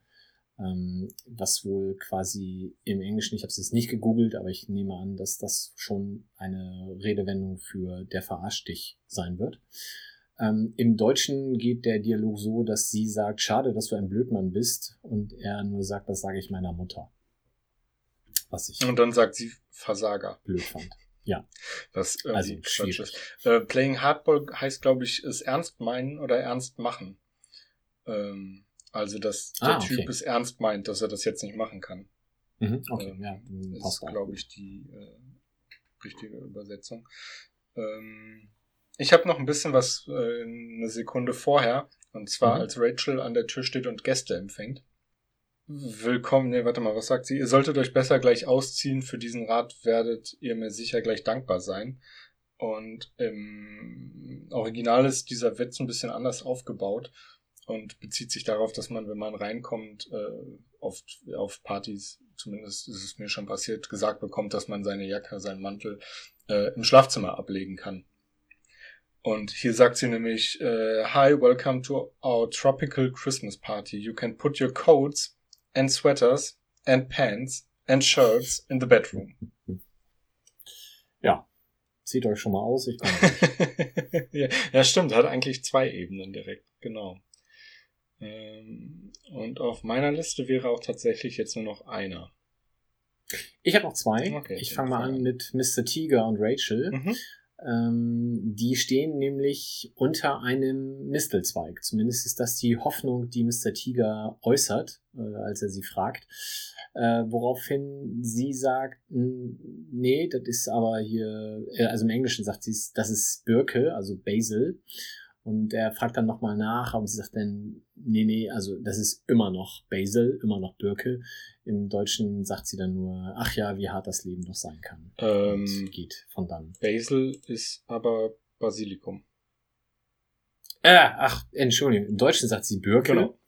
ähm, was wohl quasi im Englischen, ich habe es jetzt nicht gegoogelt, aber ich nehme an, dass das schon eine Redewendung für der verarscht dich sein wird. Ähm, Im Deutschen geht der Dialog so, dass sie sagt, schade, dass du ein Blödmann bist und er nur sagt, das sage ich meiner Mutter. Was ich und dann sagt sie Versager. Blöd fand. Ja. Was also schwierig. ist. Äh, Playing Hardball heißt, glaube ich, es ernst meinen oder ernst machen. Ähm, also, dass der ah, okay. Typ es ernst meint, dass er das jetzt nicht machen kann. Mhm, okay, ähm, ja. Ist, glaube ich, die äh, richtige Übersetzung. Ähm, ich habe noch ein bisschen was äh, eine Sekunde vorher. Und zwar, mhm. als Rachel an der Tür steht und Gäste empfängt. Willkommen, nee, warte mal, was sagt sie? Ihr solltet euch besser gleich ausziehen. Für diesen Rat werdet ihr mir sicher gleich dankbar sein. Und im Original ist dieser Witz ein bisschen anders aufgebaut und bezieht sich darauf, dass man, wenn man reinkommt, äh, oft auf Partys, zumindest ist es mir schon passiert, gesagt bekommt, dass man seine Jacke, seinen Mantel äh, im Schlafzimmer ablegen kann. Und hier sagt sie nämlich, äh, Hi, welcome to our tropical Christmas party. You can put your coats and sweaters and pants and shirts in the bedroom. Ja, zieht euch schon mal aus, ich komme. (laughs) ja, ja, stimmt, hat eigentlich zwei Ebenen direkt, genau. Ähm, und auf meiner Liste wäre auch tatsächlich jetzt nur noch einer. Ich habe noch zwei. Okay, ich fange mal an mit Mr. Tiger und Rachel. Mhm. Ähm, die stehen nämlich unter einem Mistelzweig. Zumindest ist das die Hoffnung, die Mr. Tiger äußert, äh, als er sie fragt. Äh, woraufhin sie sagt, nee, das ist aber hier, äh, also im Englischen sagt sie, das ist Birke, also Basil. Und er fragt dann nochmal nach, aber sie sagt dann, nee, nee, also das ist immer noch Basil, immer noch Birke. Im Deutschen sagt sie dann nur, ach ja, wie hart das Leben doch sein kann. Ähm, Und geht von dann. Basil ist aber Basilikum. Äh, ach, Entschuldigung, im Deutschen sagt sie Birke. Genau.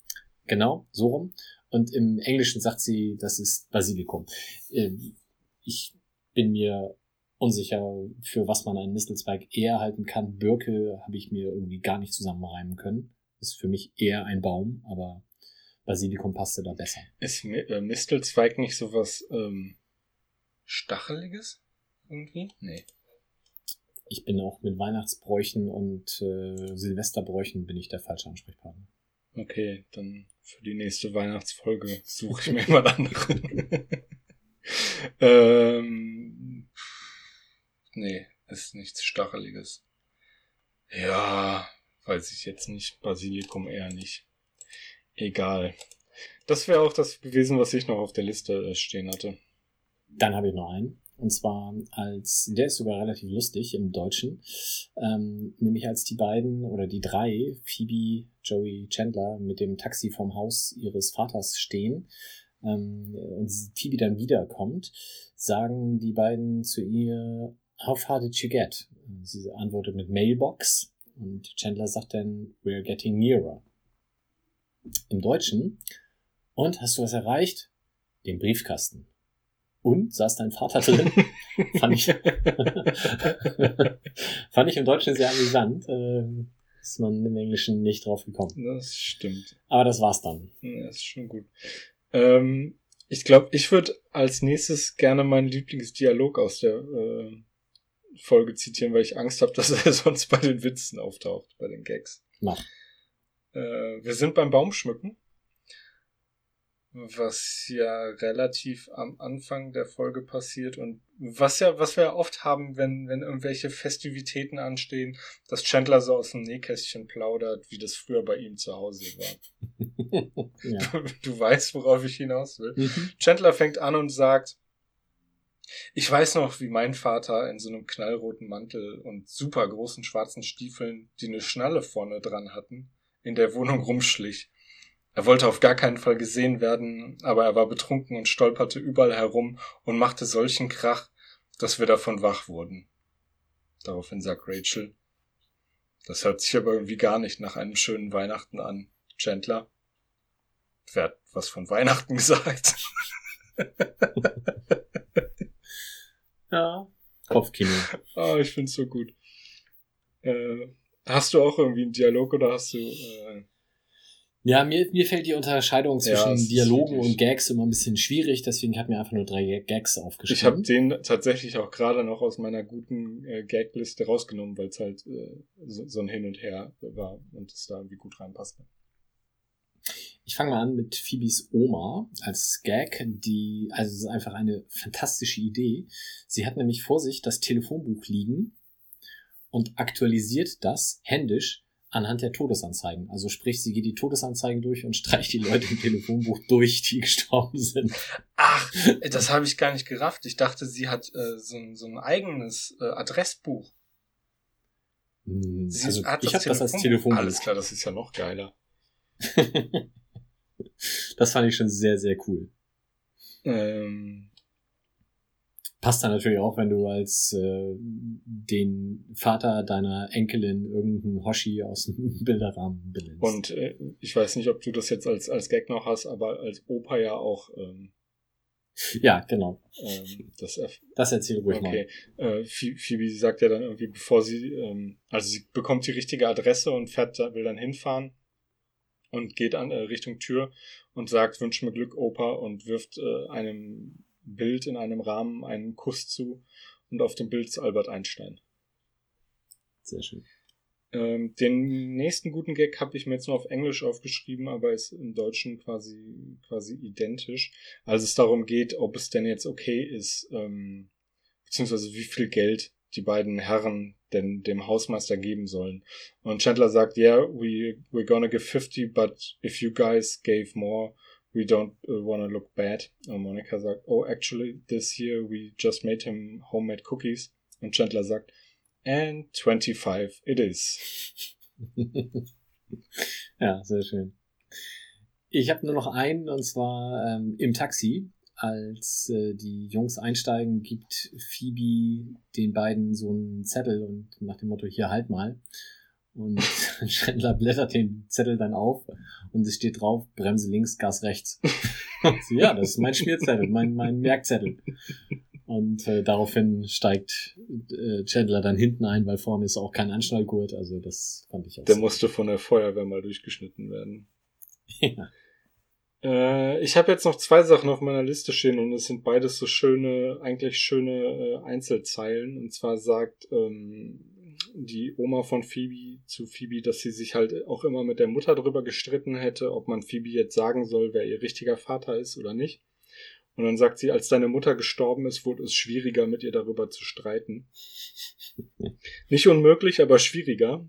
Genau, so rum. Und im Englischen sagt sie, das ist Basilikum. Ähm, ich bin mir unsicher, für was man einen Mistelzweig eher halten kann. Birke habe ich mir irgendwie gar nicht zusammenreimen können. Ist für mich eher ein Baum, aber Basilikum passte da besser. Ist äh, Mistelzweig nicht sowas ähm, Stacheliges irgendwie? Nee. Ich bin auch mit Weihnachtsbräuchen und äh, Silvesterbräuchen bin ich der falsche Ansprechpartner. Okay, dann für die nächste Weihnachtsfolge suche ich mir (laughs) mal andere. (laughs) ähm, Nee, ist nichts Stacheliges. Ja, weiß ich jetzt nicht. Basilikum eher nicht. Egal. Das wäre auch das gewesen, was ich noch auf der Liste äh, stehen hatte. Dann habe ich noch einen. Und zwar als, der ist sogar relativ lustig im Deutschen, ähm, nämlich als die beiden oder die drei, Phoebe, Joey, Chandler, mit dem Taxi vom Haus ihres Vaters stehen ähm, und Phoebe dann wiederkommt, sagen die beiden zu ihr, How far did you get? Sie antwortet mit Mailbox und Chandler sagt dann, we're getting nearer. Im Deutschen, und hast du was erreicht? Den Briefkasten. Und saß dein Vater drin? (laughs) fand ich, (laughs) fand ich im Deutschen sehr amüsant. Äh, ist man im Englischen nicht drauf gekommen. Das stimmt. Aber das war's dann. Ja, ist schon gut. Ähm, ich glaube, ich würde als nächstes gerne meinen Lieblingsdialog aus der äh, Folge zitieren, weil ich Angst habe, (laughs) dass er sonst bei den Witzen auftaucht, bei den Gags. Mach. Äh, wir sind beim Baumschmücken, was ja relativ am Anfang der Folge passiert und was ja, was wir ja oft haben, wenn, wenn irgendwelche Festivitäten anstehen, dass Chandler so aus dem Nähkästchen plaudert, wie das früher bei ihm zu Hause war. (laughs) ja. du, du weißt, worauf ich hinaus will. Mhm. Chandler fängt an und sagt, ich weiß noch, wie mein Vater in so einem knallroten Mantel und super großen schwarzen Stiefeln, die eine Schnalle vorne dran hatten, in der Wohnung rumschlich. Er wollte auf gar keinen Fall gesehen werden, aber er war betrunken und stolperte überall herum und machte solchen Krach, dass wir davon wach wurden. Daraufhin sagt Rachel, das hört sich aber irgendwie gar nicht nach einem schönen Weihnachten an. Chandler, wer hat was von Weihnachten (laughs) gesagt? (laughs) Ja. Kopfkino. (laughs) ah, ich find's so gut. Äh, hast du auch irgendwie einen Dialog oder hast du. Äh... Ja, mir, mir fällt die Unterscheidung Ja, zwischen ist Dialogen und Gags immer ein bisschen schwierig, deswegen hat mir einfach nur drei Gags Ich aufgeschrieben. habe den tatsächlich auch gerade noch aus meiner guten äh, Gagliste rausgenommen, weil es halt äh, so, so ein Hin und Her war und es da irgendwie gut reinpasste. Ich fange mal an mit Phoebes Oma als Gag, die, also es ist einfach eine fantastische Idee. Sie hat nämlich vor sich das Telefonbuch liegen und aktualisiert das händisch anhand der Todesanzeigen. Also sprich, sie geht die Todesanzeigen durch und (laughs) streicht die Leute im Telefonbuch durch, die gestorben sind. Ach, das habe ich gar nicht gerafft. Ich dachte, sie hat äh, so, ein, so ein eigenes äh, Adressbuch. Hm, Sie Also ich habe das als. Telefonbuch. Alles klar, das ist ja noch geiler. (laughs) das fand ich schon sehr, sehr cool. Ähm, Passt dann natürlich auch, wenn du als äh, den Vater deiner Enkelin irgendeinen Hoshi aus dem (laughs) Bilderrahmen benennst. und äh, ich weiß nicht, ob du das jetzt als, als Gag noch hast, aber als Opa ja auch ähm, ja, genau. ähm, das Das erzähl ruhig Okay. Äh, Phoe- Phoebe sagt ja dann irgendwie, bevor sie, ähm, also sie bekommt die richtige Adresse und fährt, will dann hinfahren und geht an äh, Richtung Tür und sagt, wünsch mir Glück, Opa, und wirft äh, einem Bild in einem Rahmen einen Kuss zu und auf dem Bild ist Albert Einstein. Sehr schön. Ähm, den nächsten guten Gag habe ich mir jetzt nur auf Englisch aufgeschrieben, aber ist im Deutschen quasi, quasi identisch. Als es darum geht, ob es denn jetzt okay ist, ähm, beziehungsweise wie viel Geld die beiden Herren denn dem Hausmeister geben sollen. Und Chandler sagt, yeah, we, we're gonna give 50, but if you guys gave more, we don't uh, wanna look bad. Und Monica sagt, oh, actually, this year we just made him homemade cookies. Und Chandler sagt, and 25 it is. (laughs) ja, sehr schön. Ich habe nur noch einen, und zwar ähm, im Taxi. Als äh, die Jungs einsteigen, gibt Phoebe den beiden so einen Zettel und nach dem Motto, hier halt mal. Und (laughs) Chandler blättert den Zettel dann auf und es steht drauf, Bremse links, Gas rechts. (laughs) Sie, ja, das ist mein Schmierzettel, mein, mein Merkzettel. Und äh, daraufhin steigt äh, Chandler dann hinten ein, weil vorne ist auch kein Anschnallgurt. Also das fand ich auch Der musste von der Feuerwehr mal durchgeschnitten werden. (laughs) Ja. Äh, ich habe jetzt noch zwei Sachen auf meiner Liste stehen und es sind beides so schöne, eigentlich schöne äh, Einzelzeilen. Und zwar sagt ähm, die Oma von Phoebe zu Phoebe, dass sie sich halt auch immer mit der Mutter drüber gestritten hätte, ob man Phoebe jetzt sagen soll, wer ihr richtiger Vater ist oder nicht. Und dann sagt sie, als deine Mutter gestorben ist, wurde es schwieriger, mit ihr darüber zu streiten. (laughs) Nicht unmöglich, aber schwieriger.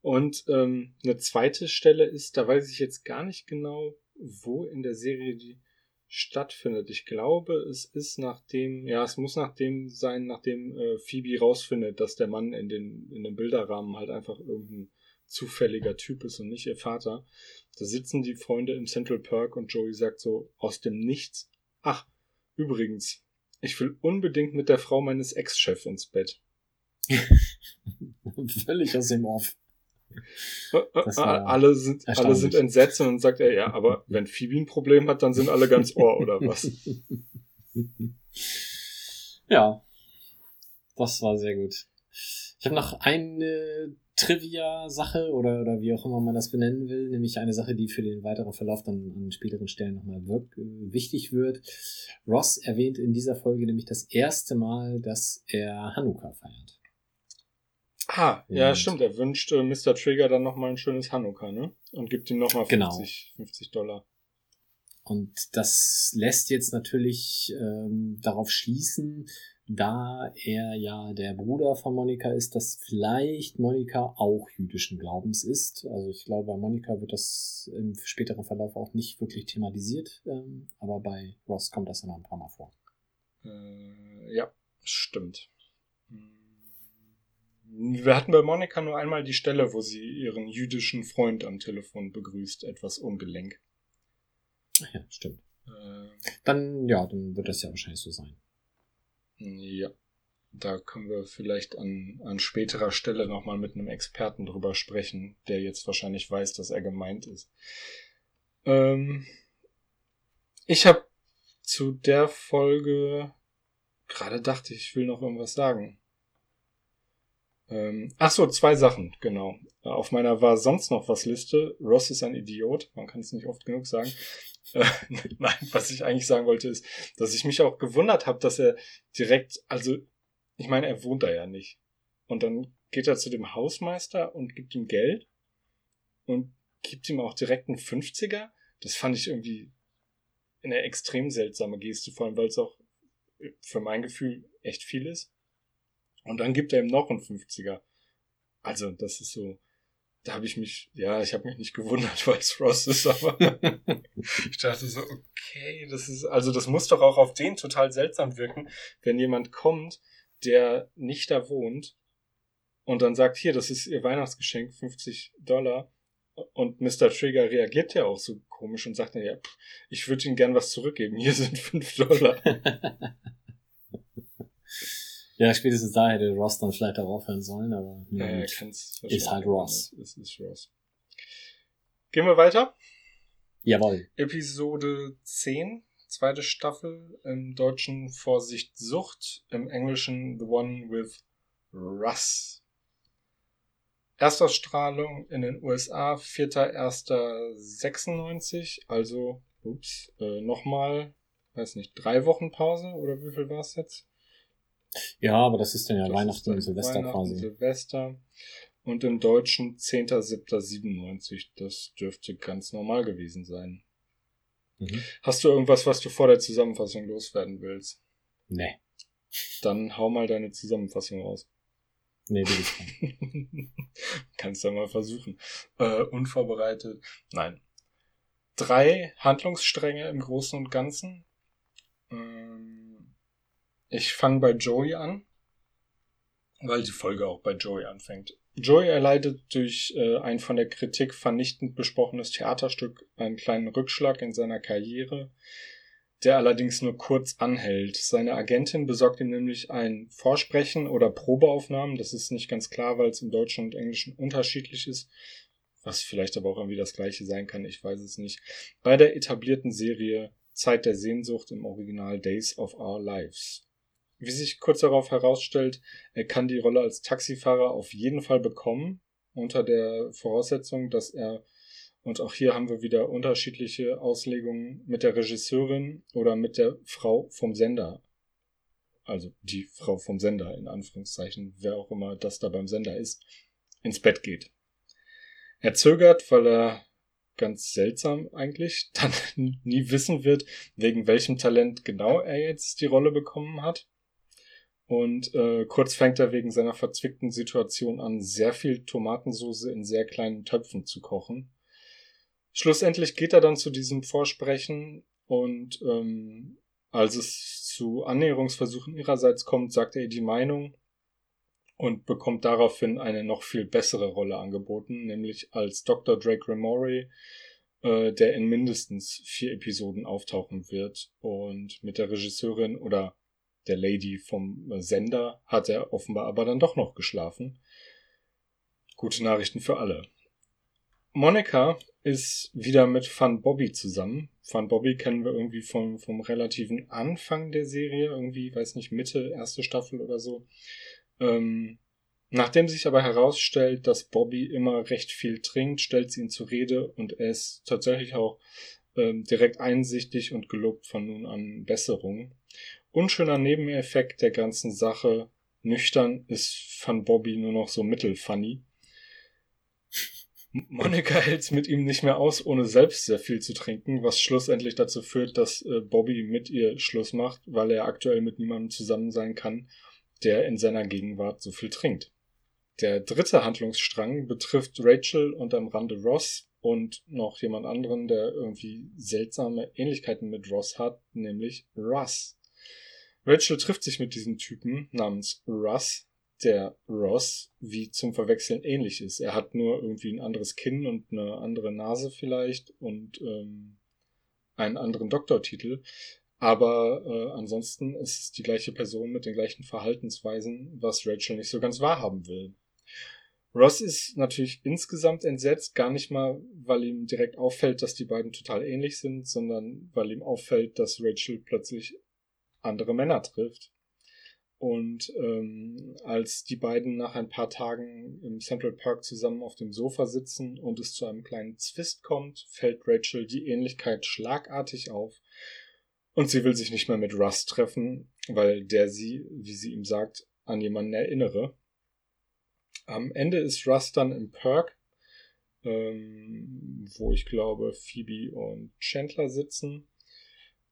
Und ähm, eine zweite Stelle ist, da weiß ich jetzt gar nicht genau, wo in der Serie die stattfindet. Ich glaube, es ist nachdem, ja, es muss nachdem sein, nachdem äh, Phoebe rausfindet, dass der Mann in den in dem Bilderrahmen halt einfach irgendein zufälliger Typ ist und nicht ihr Vater. Da sitzen die Freunde im Central Park und Joey sagt so aus dem Nichts: Ach, übrigens, ich will unbedingt mit der Frau meines Ex-Chefs ins Bett. (laughs) Völlig aus dem Off. Äh, äh, war alle sind, alle sind entsetzt und dann sagt er, ja, aber wenn Phoebe ein Problem hat, dann sind alle ganz ohr, oder was? (laughs) ja, das war sehr gut. Ich habe noch eine Trivia-Sache oder, oder wie auch immer man das benennen will, nämlich eine Sache, die für den weiteren Verlauf dann an späteren Stellen nochmal wirk- äh, wichtig wird. Ross erwähnt in dieser Folge nämlich das erste Mal, dass er Hanukkah feiert. Ah, ja, Und- stimmt. Er wünscht äh, Mr. Trigger dann nochmal ein schönes Hanukkah, ne? Und gibt ihm nochmal 50, Genau. 50 Dollar. Und das lässt jetzt natürlich ähm, darauf schließen, da er ja der Bruder von Monika ist, dass vielleicht Monika auch jüdischen Glaubens ist. Also ich glaube, bei Monika wird das im späteren Verlauf auch nicht wirklich thematisiert, ähm, aber bei Ross kommt das ja noch ein paar Mal vor. Äh, ja, stimmt. Wir hatten bei Monika nur einmal die Stelle, wo sie ihren jüdischen Freund am Telefon begrüßt, etwas ungelenk. Ach ja, stimmt. Äh, Dann, ja, dann wird das ja wahrscheinlich so sein. Ja, da können wir vielleicht an, an späterer Stelle nochmal mit einem Experten drüber sprechen, der jetzt wahrscheinlich weiß, dass er gemeint ist. Ähm, ich habe zu der Folge gerade dachte ich, ich will noch irgendwas sagen. Ähm, ach so, zwei Sachen, genau. Auf meiner war sonst noch was Liste. Ross ist ein Idiot, man kann es nicht oft genug sagen. Äh, (laughs) nein, was ich eigentlich sagen wollte, ist, dass ich mich auch gewundert habe, dass er direkt, also, ich meine, er wohnt da ja nicht. Und dann geht er zu dem Hausmeister und gibt ihm Geld und gibt ihm auch direkt einen 50er. Das fand ich irgendwie eine extrem seltsame Geste, vor allem weil es auch für mein Gefühl echt viel ist. Und dann gibt er ihm noch einen 50er. Also, das ist so, da habe ich mich, ja, ich habe mich nicht gewundert, (laughs) weil es Ross ist, aber (laughs) ich dachte so, okay, das ist, also das muss doch auch auf den total seltsam wirken, wenn jemand kommt, der nicht da wohnt und dann sagt, hier, das ist ihr Weihnachtsgeschenk, 50 Dollar. Und Mr. Trigger reagiert ja auch so komisch und sagt dann, ja, pff, ich würde Ihnen gern was zurückgeben, hier sind 5 Dollar. (laughs) Ja, spätestens da hätte Ross dann vielleicht auch aufhören sollen, aber Ja, Ist halt Ross. Es ist Ross. Gehen wir weiter. Jawohl. Episode 10, zweite Staffel, im Deutschen Vorsicht Sucht, im Englischen The One with Russ. Erstausstrahlung in den USA 4.1.96, also, ups, äh, nochmal, weiß nicht, drei Wochen Pause oder wie viel war es jetzt? Ja, aber das ist dann ja Das Weihnachten und Silvester Weihnachten, quasi. Silvester. Und im Deutschen 10.07.97. Das dürfte ganz normal gewesen sein. Mhm. Hast du irgendwas, was du vor der Zusammenfassung loswerden willst? Nee. Dann hau mal deine Zusammenfassung raus. Nee, will ich nicht. (laughs) Kannst du mal versuchen. Äh, unvorbereitet. Nein. Drei Handlungsstränge im Großen und Ganzen. Ähm, ich fange bei Joey an, weil die Folge auch bei Joey anfängt. Joey erleidet durch äh, ein von der Kritik vernichtend besprochenes Theaterstück einen kleinen Rückschlag in seiner Karriere, der allerdings nur kurz anhält. Seine Agentin besorgt ihm nämlich ein Vorsprechen oder Probeaufnahmen. Das ist nicht ganz klar, weil es im Deutschen und Englischen unterschiedlich ist. Was vielleicht aber auch irgendwie das gleiche sein kann, ich weiß es nicht. Bei der etablierten Serie Zeit der Sehnsucht im Original Days of Our Lives. Wie sich kurz darauf herausstellt, er kann die Rolle als Taxifahrer auf jeden Fall bekommen, unter der Voraussetzung, dass er, und auch hier haben wir wieder unterschiedliche Auslegungen mit der Regisseurin oder mit der Frau vom Sender. Also die Frau vom Sender, in Anführungszeichen, wer auch immer das da beim Sender ist, ins Bett geht. Er zögert, weil er ganz seltsam eigentlich dann (laughs) nie wissen wird, wegen welchem Talent genau er jetzt die Rolle bekommen hat. Und äh, kurz fängt er wegen seiner verzwickten Situation an, sehr viel Tomatensauce in sehr kleinen Töpfen zu kochen. Schlussendlich geht er dann zu diesem Vorsprechen und ähm, als es zu Annäherungsversuchen ihrerseits kommt, sagt er ihr die Meinung und bekommt daraufhin eine noch viel bessere Rolle angeboten, nämlich als Dr. Drake Remori, äh, der in mindestens vier Episoden auftauchen wird und mit der Regisseurin oder der Lady vom Sender hat er offenbar aber dann doch noch geschlafen. Gute Nachrichten für alle. Monica ist wieder mit Fun Bobby zusammen. Fun Bobby kennen wir irgendwie vom, vom relativen Anfang der Serie, irgendwie, weiß nicht, Mitte, erste Staffel oder so. Ähm, nachdem sich aber herausstellt, dass Bobby immer recht viel trinkt, stellt sie ihn zur Rede und er ist tatsächlich auch ähm, direkt einsichtig und gelobt von nun an Besserung. Unschöner Nebeneffekt der ganzen Sache. Nüchtern ist Van Bobby nur noch so mittelfunny. Monika (laughs) hält's mit ihm nicht mehr aus, ohne selbst sehr viel zu trinken, was schlussendlich dazu führt, dass äh, Bobby mit ihr Schluss macht, weil er aktuell mit niemandem zusammen sein kann, der in seiner Gegenwart so viel trinkt. Der dritte Handlungsstrang betrifft Rachel und am Rande Ross und noch jemand anderen, der irgendwie seltsame Ähnlichkeiten mit Ross hat, nämlich Russ. Rachel trifft sich mit diesem Typen namens Russ, der Ross wie zum Verwechseln ähnlich ist. Er hat nur irgendwie ein anderes Kinn und eine andere Nase vielleicht und ähm, einen anderen Doktortitel. Aber äh, ansonsten ist es die gleiche Person mit den gleichen Verhaltensweisen, was Rachel nicht so ganz wahrhaben will. Ross ist natürlich insgesamt entsetzt, gar nicht mal, weil ihm direkt auffällt, dass die beiden total ähnlich sind, sondern weil ihm auffällt, dass Rachel plötzlich andere Männer trifft. Und ähm, als die beiden nach ein paar Tagen im Central Park zusammen auf dem Sofa sitzen und es zu einem kleinen Zwist kommt, fällt Rachel die Ähnlichkeit schlagartig auf. Und sie will sich nicht mehr mit Russ treffen, weil der sie, wie sie ihm sagt, an jemanden erinnere. Am Ende ist Russ dann im Perk, ähm, wo ich glaube Phoebe und Chandler sitzen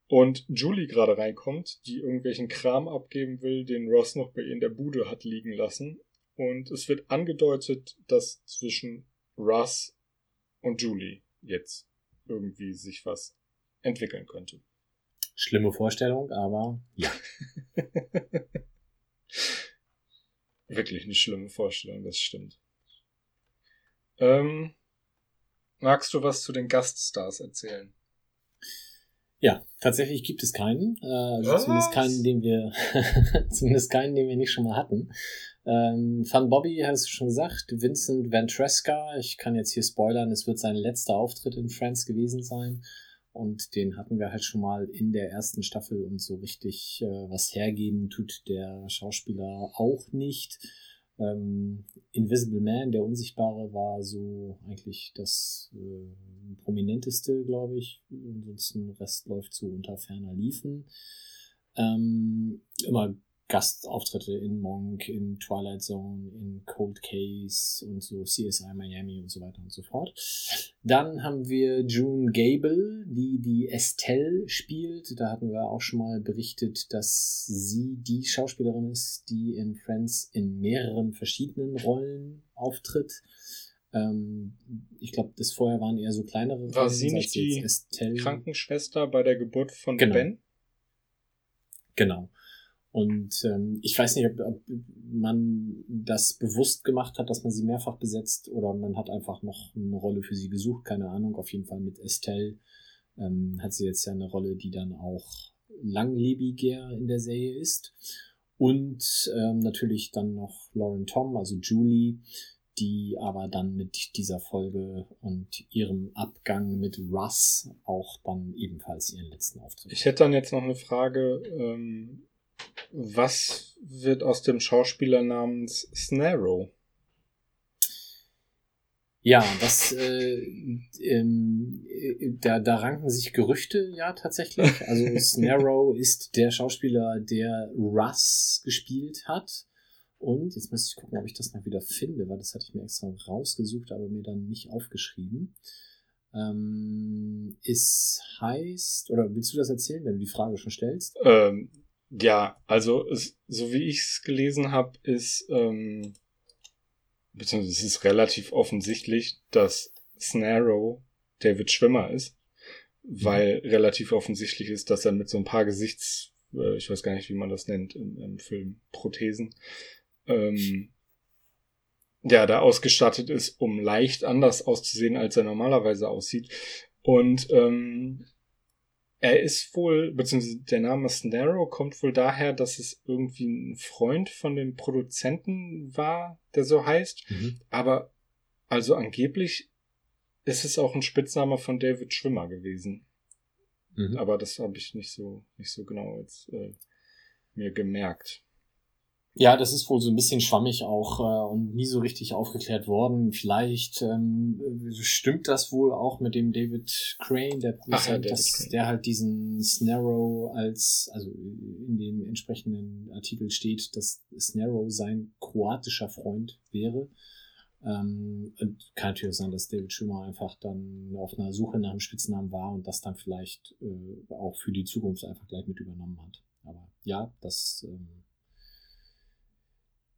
und Julie gerade reinkommt, die irgendwelchen Kram abgeben will, den Ross noch bei ihr in der Bude hat liegen lassen. Und es wird angedeutet, dass zwischen Russ und Julie jetzt irgendwie sich was entwickeln könnte. Schlimme Vorstellung, aber ja. (laughs) Wirklich eine schlimme Vorstellung, das stimmt. Ähm, magst du was zu den Gaststars erzählen? Ja, tatsächlich gibt es keinen. Äh, also zumindest keinen, den wir, (laughs) zumindest keinen, den wir nicht schon mal hatten. Ähm, Van Bobby hast du schon gesagt, Vincent Ventresca, ich kann jetzt hier spoilern, es wird sein letzter Auftritt in Friends gewesen sein. Und den hatten wir halt schon mal in der ersten Staffel und so richtig äh, was hergeben tut der Schauspieler auch nicht. Ähm, Invisible Man, der Unsichtbare, war so eigentlich das äh, prominenteste, glaube ich. Ansonsten Rest läuft so unter ferner Liefen. Ähm, immer Gastauftritte in Monk, in Twilight Zone, in Cold Case und so CSI Miami und so weiter und so fort. Dann haben wir June Gable, die die Estelle spielt. Da hatten wir auch schon mal berichtet, dass sie die Schauspielerin ist, die in Friends in mehreren verschiedenen Rollen auftritt. Ähm, ich glaube, das vorher waren eher so kleinere War sie nicht die Krankenschwester bei der Geburt von genau. Ben? Genau. Und ähm, ich weiß nicht, ob, ob man das bewusst gemacht hat, dass man sie mehrfach besetzt oder man hat einfach noch eine Rolle für sie gesucht, keine Ahnung. Auf jeden Fall mit Estelle ähm, hat sie jetzt ja eine Rolle, die dann auch langlebiger in der Serie ist. Und ähm, natürlich dann noch Lauren Tom, also Julie, die aber dann mit dieser Folge und ihrem Abgang mit Russ auch dann ebenfalls ihren letzten Auftritt. Ich hätte dann jetzt noch eine Frage. Ähm, was wird aus dem Schauspieler namens Snarrow? Ja, das, äh, ähm, da, da ranken sich Gerüchte ja tatsächlich. (laughs) Also Snarrow ist der Schauspieler, der Russ gespielt hat. Und jetzt müsste ich gucken, ob ich das noch wieder finde, weil das hatte ich mir extra rausgesucht, aber mir dann nicht aufgeschrieben. Ähm, es heißt, oder willst du das erzählen, wenn du die Frage schon stellst? Ähm, ja, also es, so wie ich es gelesen habe, ist, ähm, beziehungsweise es ist relativ offensichtlich, dass Snarrow David Schwimmer ist, weil mhm. relativ offensichtlich ist, dass er mit so ein paar Gesichts, äh, ich weiß gar nicht, wie man das nennt im, im Film, Prothesen, ähm, ja, da ausgestattet ist, um leicht anders auszusehen, als er normalerweise aussieht. Und ähm, er ist wohl, beziehungsweise der Name Snarrow kommt wohl daher, dass es irgendwie ein Freund von dem Produzenten war, der so heißt. Mhm. Aber also angeblich ist es auch ein Spitzname von David Schwimmer gewesen. Mhm. Aber das habe ich nicht so, nicht so genau jetzt äh, mir gemerkt. Ja, das ist wohl so ein bisschen schwammig auch äh, und nie so richtig aufgeklärt worden. Vielleicht ähm, stimmt das wohl auch mit dem David Crane, der Produzent, ja, dass Crane. der halt diesen Snarrow als, also in dem entsprechenden Artikel steht, dass Snarrow sein kroatischer Freund wäre. Ähm, und kann natürlich sein, dass David Schwimmer einfach dann auf einer Suche nach einem Spitznamen war und das dann vielleicht äh, auch für die Zukunft einfach gleich mit übernommen hat. Aber ja, das ähm,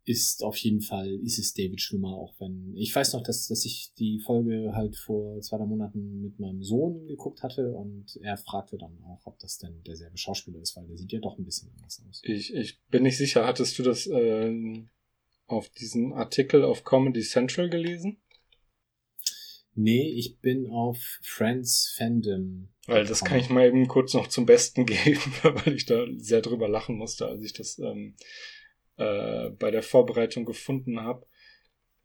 ist auf jeden Fall, ist es David Schwimmer, auch wenn, ich weiß noch, dass, dass ich die Folge halt vor zwei, drei Monaten mit meinem Sohn geguckt hatte und er fragte dann auch, ob das denn derselbe Schauspieler ist, weil der sieht ja doch ein bisschen anders aus. Ich, ich bin nicht sicher, hattest du das äh, auf diesen Artikel auf Comedy Central gelesen? Nee, ich bin auf Friends Fandom. Weil das kann ich mal eben kurz noch zum Besten (laughs) geben, weil ich da sehr drüber lachen musste, als ich das ähm, äh, bei der Vorbereitung gefunden habe.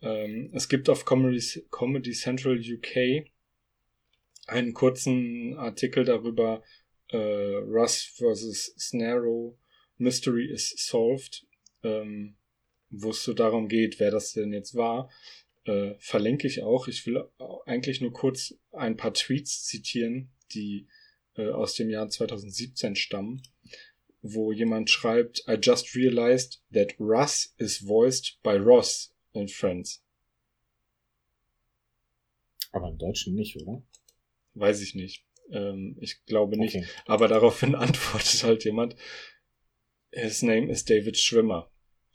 Ähm, es gibt auf Comedy, Comedy Central UK einen kurzen Artikel darüber, äh, Russ vs. Snarrow, Mystery is Solved. ähm, wo es so darum geht, wer das denn jetzt war, äh, verlinke ich auch. Ich will eigentlich nur kurz ein paar Tweets zitieren, die äh, aus dem Jahr 2017 stammen, wo jemand schreibt, I just realized that Russ is voiced by Ross in Friends. Aber im Deutschen nicht, oder? Weiß ich nicht. Ähm, ich glaube nicht. Okay. Aber daraufhin (laughs) antwortet halt jemand, His name is David Schwimmer.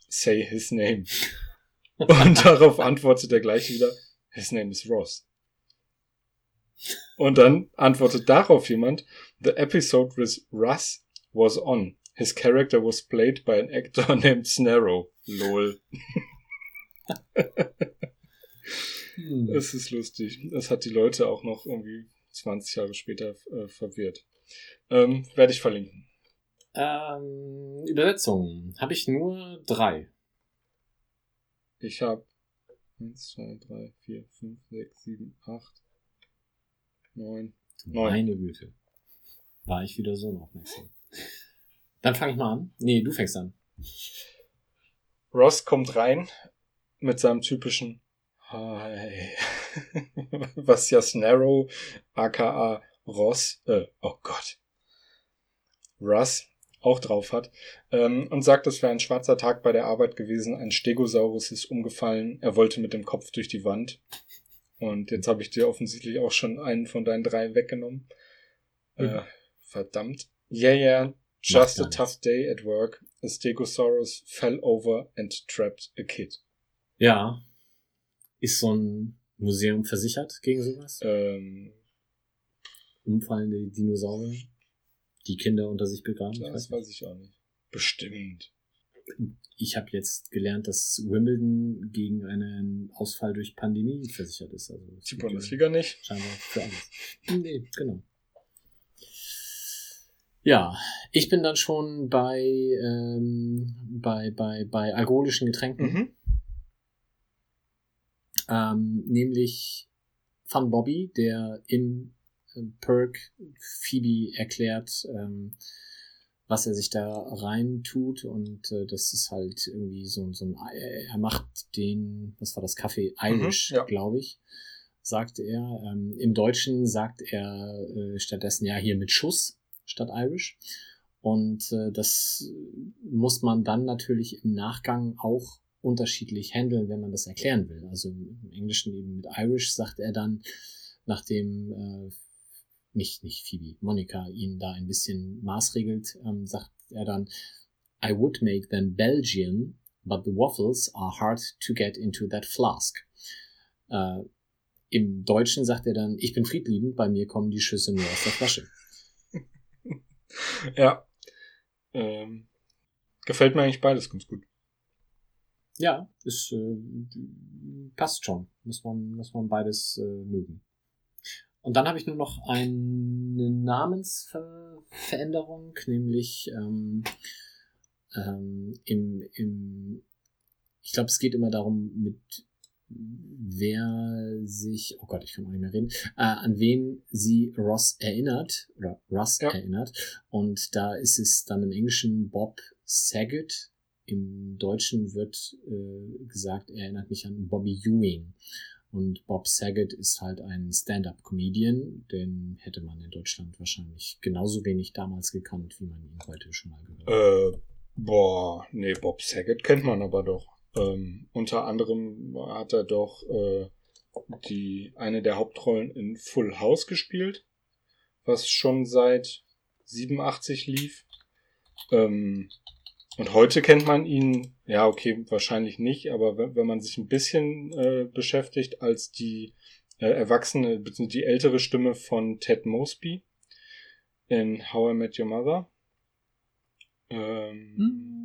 Say his name. (laughs) Und darauf antwortet er gleich wieder, His name is Ross. Und dann antwortet darauf jemand, The episode with Russ was on. His character was played by an actor (laughs) named Snarrow. Lol. Hm. Es ist lustig. Das hat die Leute auch noch irgendwie 20 Jahre später äh, verwirrt. Ähm, Werde ich verlinken. Ähm, Übersetzung habe ich nur drei. Ich habe 1, 2, 3, 4, 5, 6, 7, 8, 9. Neun. Meine Güte. War ich wieder so aufmerksam. Dann fange ich mal an. Nee, du fängst an. Ross kommt rein mit seinem typischen Hi. (laughs) Was ja Snarrow, aka Ross, äh, oh Gott, Russ auch drauf hat, ähm, und sagt, es wäre ein schwarzer Tag bei der Arbeit gewesen, ein Stegosaurus ist umgefallen, er wollte mit dem Kopf durch die Wand. Und jetzt habe ich dir offensichtlich auch schon einen von deinen drei weggenommen. Äh, Mhm. verdammt. Yeah, yeah, just a tough day at work. A Stegosaurus fell over and trapped a kid. Ja. Ist so ein Museum versichert gegen sowas? Ähm, Umfallende Dinosaurier, die Kinder unter sich begraben? Ich das weiß ich auch nicht. Bestimmt. Ich habe jetzt gelernt, dass Wimbledon gegen einen Ausfall durch Pandemie versichert ist. Also Die ja Bundesliga nicht. Scheinbar für alles. Nee, genau. Ja, ich bin dann schon bei, ähm, bei, bei, bei alkoholischen Getränken. Mhm. ähm, nämlich Fun Bobby, der im äh, Perk Phoebe erklärt, ähm, was er sich da rein tut und äh, das ist halt irgendwie so, so ein, äh, er macht den, was war das, Kaffee Irish, Mhm, ja. glaube ich, sagte er. Ähm, Im Deutschen sagt er äh, stattdessen ja hier mit Schuss statt Irish. Und äh, das muss man dann natürlich im Nachgang auch unterschiedlich handeln, wenn man das erklären will. Also im Englischen eben mit Irish sagt er dann, nachdem äh, nicht, nicht Phoebe, Monika ihn da ein bisschen maßregelt, ähm, sagt er dann, I would make them Belgian, but the waffles are hard to get into that flask. Äh, Im Deutschen sagt er dann, ich bin friedliebend, bei mir kommen die Schüsse nur aus der Flasche. Ja. Ähm, gefällt mir eigentlich beides ganz gut. Ja, ist, äh, passt schon. Muss man, muss man beides äh, mögen. Und dann habe ich nur noch eine Namensveränderung, nämlich ähm, ähm, im, im, ich glaube, es geht immer darum, mit wer sich, oh Gott, ich kann auch nicht mehr reden, äh, an wen sie Ross erinnert, oder Russ Ja. erinnert. Und da ist es dann im Englischen Bob Saget. Im Deutschen wird äh, gesagt, er erinnert mich an Bobby Ewing. Und Bob Saget ist halt ein Stand-up-Comedian, den hätte man in Deutschland wahrscheinlich genauso wenig damals gekannt, wie man ihn heute schon mal gehört hat. Äh, boah, nee, Bob Saget kennt man aber doch. Ähm, unter anderem hat er doch äh, die eine der Hauptrollen in Full House gespielt, was schon seit 87 lief. Ähm, und heute kennt man ihn, ja, okay, wahrscheinlich nicht, aber wenn, wenn man sich ein bisschen äh, beschäftigt, als die äh, erwachsene, beziehungsweise die ältere Stimme von Ted Mosby in How I Met Your Mother. Ähm, Hm,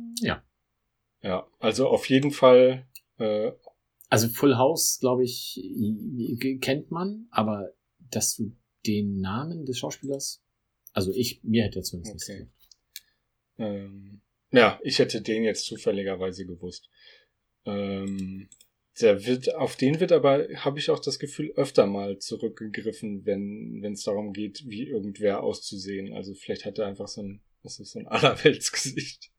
ja. Also auf jeden Fall, äh, Also Full House, glaube ich, kennt man, aber dass du den Namen des Schauspielers, also ich, mir hätte er zumindest Okay. nicht ähm, ja, ich hätte den jetzt zufälligerweise gewusst. Ähm, der wird, auf den wird aber, habe ich auch das Gefühl, öfter mal zurückgegriffen, wenn wenn es darum geht, wie irgendwer auszusehen. Also vielleicht hat er einfach so ein, das ist so ein (laughs) Allerweltsgesicht.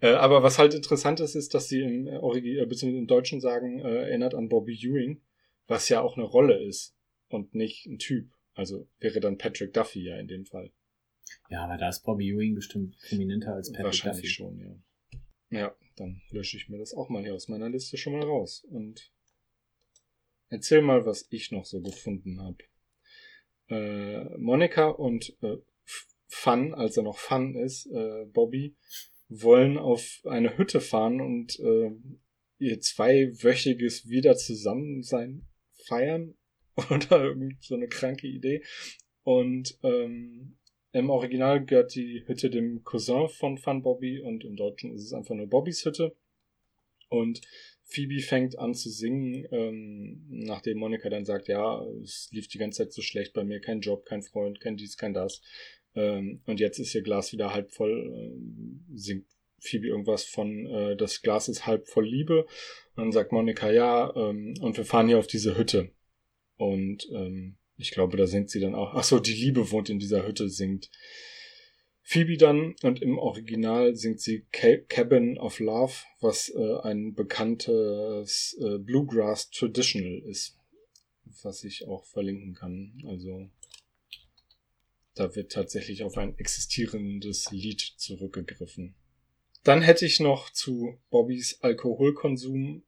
Äh, aber was halt interessant ist, ist, dass sie im, Origi äh, beziehungsweise im Deutschen sagen, äh, erinnert an Bobby Ewing, was ja auch eine Rolle ist und nicht ein Typ. Also wäre dann Patrick Duffy ja in dem Fall. Ja, aber da ist Bobby Ewing bestimmt prominenter als Patrick Wahrscheinlich Duffy. schon, ja. Ja, dann lösche ich mir das auch mal hier aus meiner Liste schon mal raus. Und erzähl mal, was ich noch so gefunden habe. Äh, Monika und äh, Fun, als er noch Fun ist, äh, Bobby, wollen auf eine Hütte fahren und äh, ihr zweiwöchiges Wieder Zusammensein feiern. (laughs) Oder irgend so eine kranke Idee. Und ähm, im Original gehört die Hütte dem Cousin von Fun Bobby und im Deutschen ist es einfach nur Bobbys Hütte. Und Phoebe fängt an zu singen, ähm, nachdem Monika dann sagt, ja, es lief die ganze Zeit so schlecht bei mir, kein Job, kein Freund, kein dies, kein das. Ähm, und jetzt ist ihr Glas wieder halb voll, ähm, singt Phoebe irgendwas von, äh, das Glas ist halb voll Liebe. Und dann sagt Monika, ja, ähm, und wir fahren hier auf diese Hütte. Und ich glaube, da singt sie dann auch. Ach so, die Liebe wohnt in dieser Hütte, singt Phoebe dann. Und im Original singt sie Ca- Cabin of Love, was äh, ein bekanntes äh, Bluegrass Traditional ist, was ich auch verlinken kann. Also da wird tatsächlich auf ein existierendes Lied zurückgegriffen. Dann hätte ich noch zu Bobbys Alkoholkonsum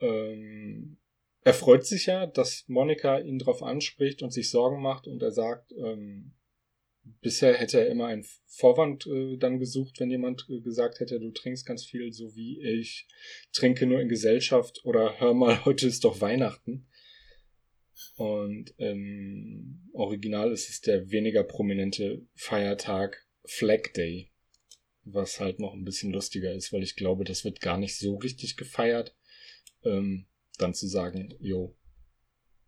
ähm, er freut sich ja, dass Monika ihn darauf anspricht und sich Sorgen macht und er sagt, ähm, bisher hätte er immer einen Vorwand äh, dann gesucht, wenn jemand äh, gesagt hätte, du trinkst ganz viel, so wie ich trinke nur in Gesellschaft oder hör mal, (laughs) heute ist doch Weihnachten. Und im Original ist es der weniger prominente Feiertag Flag Day, was halt noch ein bisschen lustiger ist, weil ich glaube, das wird gar nicht so richtig gefeiert. Ähm, dann zu sagen, jo,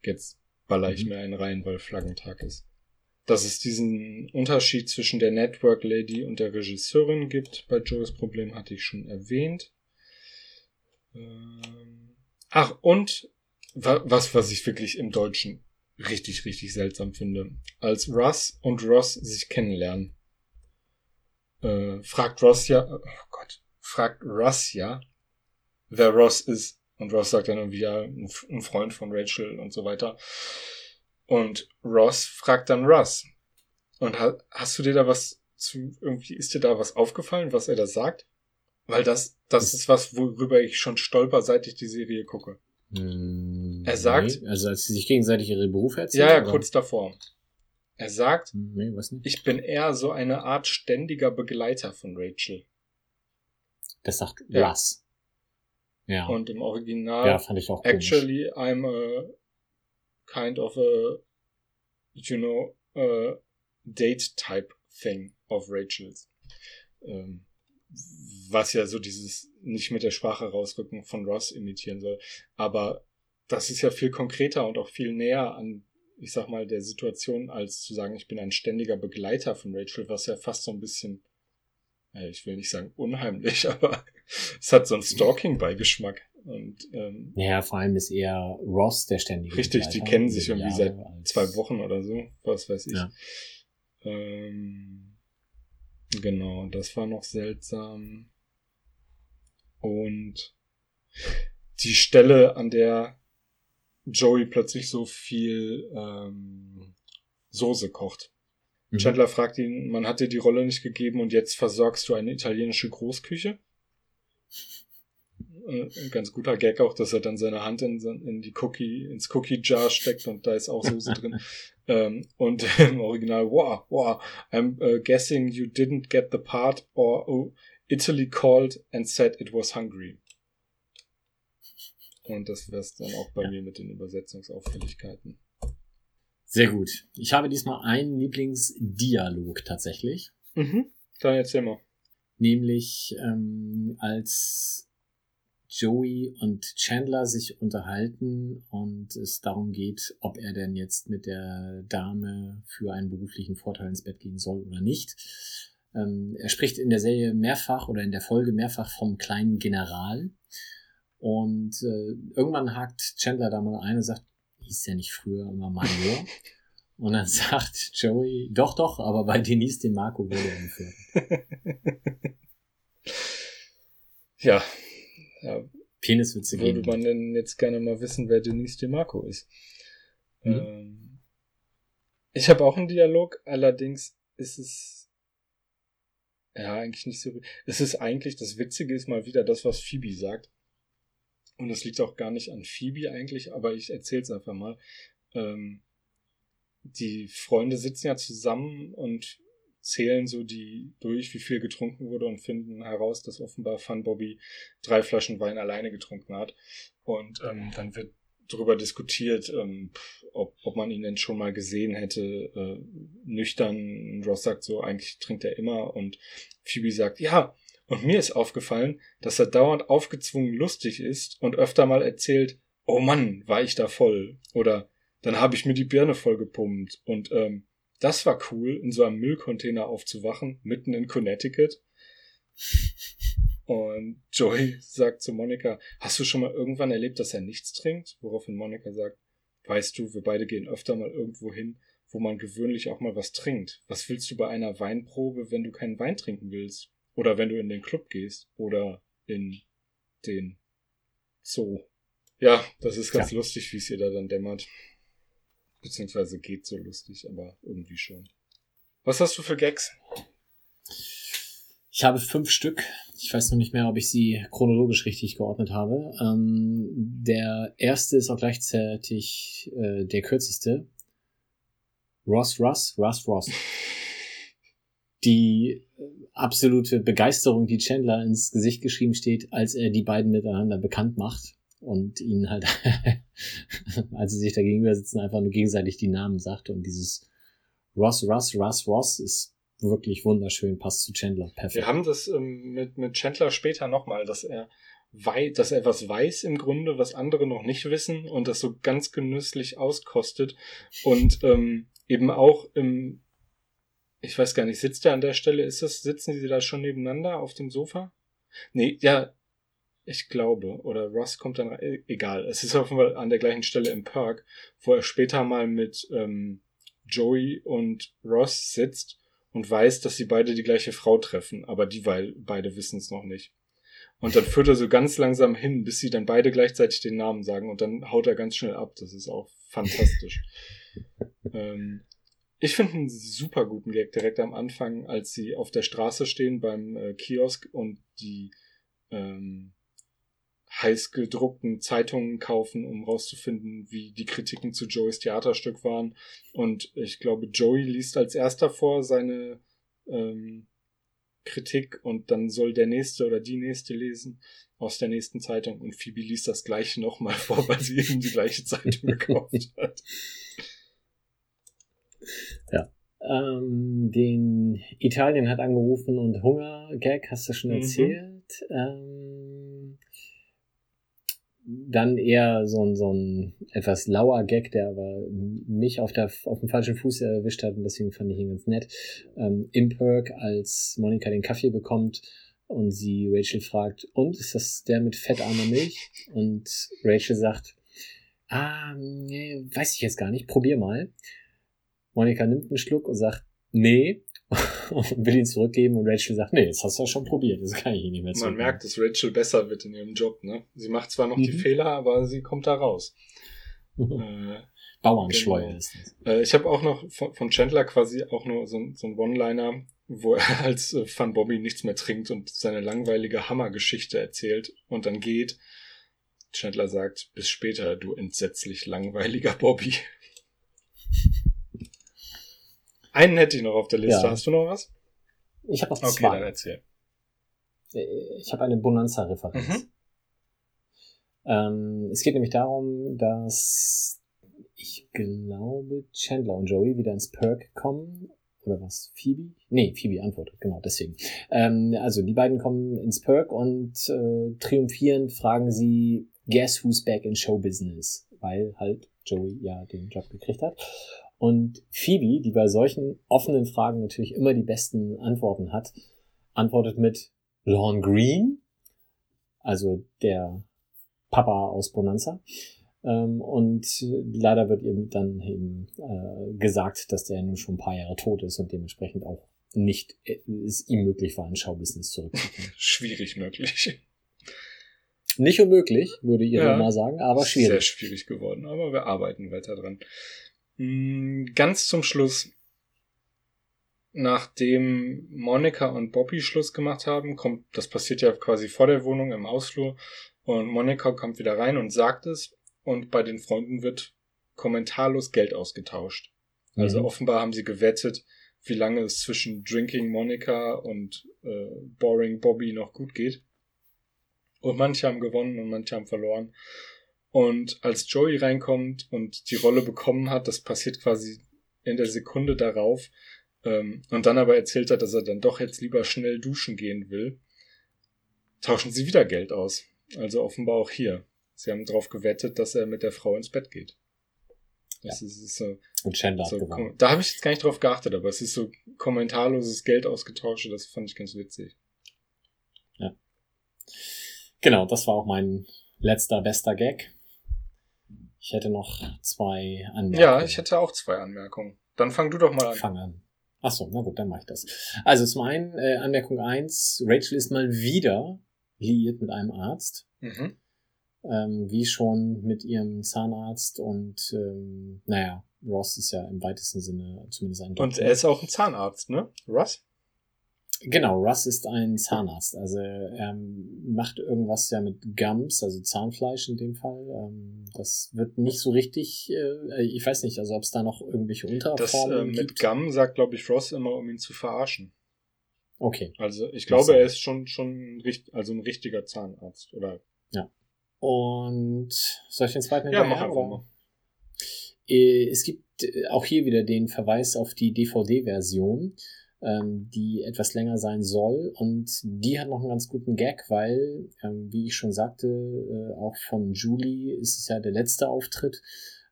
jetzt baller ich Mhm. mir einen rein, weil Flaggentag ist. Dass es diesen Unterschied zwischen der Network Lady und der Regisseurin gibt, bei Joes Problem hatte ich schon erwähnt. Ähm, ach, und was, was ich wirklich im Deutschen richtig, richtig seltsam finde. Als Russ und Ross sich kennenlernen, äh, fragt Ross ja, oh Gott, fragt Russ ja, wer Ross ist. Und Ross sagt dann irgendwie, ja, ein Freund von Rachel und so weiter. Und Ross fragt dann Russ. Und ha hast du dir da was zu, irgendwie ist dir da was aufgefallen, was er da sagt? Weil das, das ist was, worüber ich schon stolper, seit ich die Serie gucke. Hm, Er sagt- Nee, also als sie sich gegenseitig ihre Berufe erzählen? Ja, ja, kurz davor. Er sagt, Hm, Nee, ich bin eher so eine Art ständiger Begleiter von Rachel. Das sagt Ja. Russ. Ja. Und im Original, ja, fand ich auch komisch. actually, I'm a kind of a, you know, a date type thing of Rachel's. Ähm, was ja so dieses nicht mit der Sprache rausrücken von Ross imitieren soll. Aber das ist ja viel konkreter und auch viel näher an, ich sag mal, der Situation, als zu sagen, ich bin ein ständiger Begleiter von Rachel, was ja fast so ein bisschen, ich will nicht sagen unheimlich, (laughs) aber es hat so einen Stalking-Beigeschmack. Und ähm, Naja, vor allem ist eher Ross der ständige Richtig, die Begleiter kennen über sich die irgendwie Jahre seit zwei Wochen oder so, was weiß ich. Ja. Ähm, genau, das war noch seltsam. Und die Stelle, an der Joey plötzlich so viel ähm, Soße kocht. Mhm. Chandler fragt ihn, man hat dir die Rolle nicht gegeben und jetzt versorgst du eine italienische Großküche. Äh, Ein ganz guter Gag auch, dass er dann seine Hand in, in die Cookie, ins Cookie Jar steckt und da ist auch Soße drin. (laughs) Ähm, und (laughs) im Original, wow, wow, I'm uh, guessing you didn't get the part or oh, Italy called and said it was hungry. Und das wär's dann auch bei Ja. mir mit den Übersetzungsauffälligkeiten. Sehr gut. Ich habe diesmal einen Lieblingsdialog tatsächlich. Mhm. Dann erzähl mal. Nämlich ähm, als Joey und Chandler sich unterhalten und es darum geht, ob er denn jetzt mit der Dame für einen beruflichen Vorteil ins Bett gehen soll oder nicht. Ähm, er spricht in der Serie mehrfach oder in der Folge mehrfach vom kleinen General. Und äh, irgendwann hakt Chandler da mal ein und sagt, hieß der nicht früher immer Major? (laughs) und dann sagt Joey, doch, doch, aber bei Denise dem Marco wurde er gefördert. (laughs) Ja. Ja. Peniswitze Würde geben. man denn jetzt gerne mal wissen, wer Denise DeMarco ist. Mhm. Ähm, ich habe auch einen Dialog, allerdings ist es ja eigentlich nicht so. Es ist eigentlich, das Witzige ist mal wieder das, was Phoebe sagt. Und das liegt auch gar nicht an Phoebe eigentlich, aber ich erzähle es einfach mal. Ähm, die Freunde sitzen ja zusammen und zählen so die durch, wie viel getrunken wurde und finden heraus, dass offenbar Fun Bobby drei Flaschen Wein alleine getrunken hat. Und ähm, dann wird darüber diskutiert, ähm, ob, ob man ihn denn schon mal gesehen hätte, äh, nüchtern. Ross sagt so, eigentlich trinkt er immer und Phoebe sagt, ja, und mir ist aufgefallen, dass er dauernd aufgezwungen lustig ist und öfter mal erzählt, oh Mann, war ich da voll. Oder dann habe ich mir die Birne voll gepumpt und ähm, das war cool, in so einem Müllcontainer aufzuwachen, mitten in Connecticut. Und Joey sagt zu Monika, hast du schon mal irgendwann erlebt, dass er nichts trinkt? Woraufhin Monika sagt, weißt du, wir beide gehen öfter mal irgendwo hin, wo man gewöhnlich auch mal was trinkt. Was willst du bei einer Weinprobe, wenn du keinen Wein trinken willst? Oder wenn du in den Club gehst? Oder in den Zoo? Ja, das ist ganz ja. lustig, wie es ihr da dann dämmert. Beziehungsweise geht so lustig, aber irgendwie schon. Was hast du für Gags? Ich habe fünf Stück. Ich weiß noch nicht mehr, ob ich sie chronologisch richtig geordnet habe. Ähm, der erste ist auch gleichzeitig äh, der kürzeste. Ross, Ross, Ross, Ross. Die äh, absolute Begeisterung, die Chandler ins Gesicht geschrieben steht, als er die beiden miteinander bekannt macht und ihnen halt, (laughs) als sie sich da gegenüber sitzen, einfach nur gegenseitig die Namen sagt und dieses Ross, Ross, Ross, Ross ist wirklich wunderschön, passt zu Chandler. Perfekt. Wir haben das ähm, mit, mit Chandler später nochmal, dass er wei dass er was weiß im Grunde, was andere noch nicht wissen und das so ganz genüsslich auskostet und ähm, eben auch im ich weiß gar nicht, sitzt er an der Stelle, ist das, sitzen sie da schon nebeneinander auf dem Sofa? Nee, ja, ich glaube, oder Ross kommt dann, rein, egal, es ist auf jeden Fall an der gleichen Stelle im Park, wo er später mal mit ähm, Joey und Ross sitzt und weiß, dass sie beide die gleiche Frau treffen, aber die beide wissen es noch nicht. Und dann führt er so ganz langsam hin, bis sie dann beide gleichzeitig den Namen sagen und dann haut er ganz schnell ab. Das ist auch fantastisch. (laughs) ähm, ich finde einen super guten Gag direkt am Anfang, als sie auf der Straße stehen beim äh, Kiosk und die ähm, heiß gedruckten Zeitungen kaufen, um rauszufinden, wie die Kritiken zu Joeys Theaterstück waren. Und ich glaube, Joey liest als erster vor seine ähm, Kritik und dann soll der nächste oder die nächste lesen aus der nächsten Zeitung und Phoebe liest das gleiche nochmal vor, weil sie eben die gleiche Zeitung gekauft hat. Ja. Ähm, den Italien hat angerufen und Hunger, Gag, hast du schon mhm. erzählt. Mhm. Ähm, dann eher so ein, so ein etwas lauer Gag, der aber mich auf, der, auf dem falschen Fuß erwischt hat und deswegen fand ich ihn ganz nett. Ähm, Im Perk, als Monika den Kaffee bekommt und sie Rachel fragt, und ist das der mit fettarmer Milch? Und Rachel sagt, ah, nee, weiß ich jetzt gar nicht, probier mal. Monika nimmt einen Schluck und sagt, nee, (laughs) und will ihn zurückgeben und Rachel sagt, nee, das hast du ja schon probiert, das kann ich nicht mehr. Man merkt, dass Rachel besser wird in ihrem Job, ne? Sie macht zwar noch mhm. die Fehler, aber sie kommt da raus. (laughs) äh, Bauernschleuer genau. ist das. Äh, ich habe auch noch von, von, Chandler quasi auch nur so, so ein One-Liner, wo er (laughs) als äh, Van Bobby nichts mehr trinkt und seine langweilige Hammergeschichte erzählt und dann geht. Chandler sagt, bis später, du entsetzlich langweiliger Bobby. Einen hätte ich noch auf der Liste. Ja. Hast du noch was? Ich habe noch zwei. Okay, dann erzähl. Äh, ich habe eine Bonanza-Referenz. Mhm. Ähm, es geht nämlich darum, dass ich glaube, Chandler und Joey wieder ins Perk kommen. Oder was? Phoebe? Nee, Phoebe antwortet, genau, deswegen. Ähm, also die beiden kommen ins Perk und äh, triumphierend fragen sie, guess who's back in Show Business? Weil halt Joey ja den Job gekriegt hat. Und Phoebe, die bei solchen offenen Fragen natürlich immer die besten Antworten hat, antwortet mit Lorne Green, also der Papa aus Bonanza. Ähm, und leider wird ihm dann eben äh, gesagt, dass der nun schon ein paar Jahre tot ist und dementsprechend auch nicht äh, es ihm möglich war, in Showbusiness zurückzukommen. (laughs) Schwierig möglich. Nicht unmöglich, würde ich Ja. mal sagen, aber Sehr schwierig. schwierig geworden, aber wir arbeiten weiter dran. Mm, Ganz zum Schluss, nachdem Monika und Bobby Schluss gemacht haben, kommt, das passiert ja quasi vor der Wohnung im Hausflur, und Monika kommt wieder rein und sagt es, und bei den Freunden wird kommentarlos Geld ausgetauscht. Also Mhm. offenbar haben sie gewettet, wie lange es zwischen Drinking Monica und äh, Boring Bobby noch gut geht. Und manche haben gewonnen und manche haben verloren. Und als Joey reinkommt und die Rolle bekommen hat, das passiert quasi in der Sekunde darauf, ähm, und dann aber erzählt hat, dass er dann doch jetzt lieber schnell duschen gehen will, tauschen sie wieder Geld aus. Also offenbar auch hier. Sie haben darauf gewettet, dass er mit der Frau ins Bett geht. Das ist, ist so, Und Chandler so, gewonnen. da habe ich jetzt gar nicht drauf geachtet, aber es ist so kommentarloses Geld ausgetauscht, das fand ich ganz witzig. Genau, das war auch mein letzter bester Gag. Ich hätte noch zwei Anmerkungen. Ja, ich hätte auch zwei Anmerkungen. Dann fang du doch mal an. Fang an. Ach so, na gut, dann mache ich das. Also zum einen, äh, Anmerkung eins: Rachel ist mal wieder liiert mit einem Arzt. Mhm. ähm, wie schon mit ihrem Zahnarzt und ähm, naja, Ross ist ja im weitesten Sinne zumindest ein Und Doktor. er ist auch ein Zahnarzt, ne? Russ? Genau, Russ ist ein Zahnarzt. Also er macht irgendwas ja mit Gums, also Zahnfleisch in dem Fall. Ähm, das wird nicht so richtig, äh, ich weiß nicht, also ob es da noch irgendwelche Das Unterformen äh, mit gibt. Gum sagt, glaube ich, Ross immer, um ihn zu verarschen. Okay. Also ich glaube, sein. er ist schon, schon richt- also ein richtiger Zahnarzt. Oder Und soll ich den zweiten Ja, mach einfach oder? mal. Äh, Es gibt äh, auch hier wieder den Verweis auf die DVD-Version, ähm, die etwas länger sein soll. Und die hat noch einen ganz guten Gag, weil, ähm, wie ich schon sagte, äh, auch von Julie ist es ja der letzte Auftritt.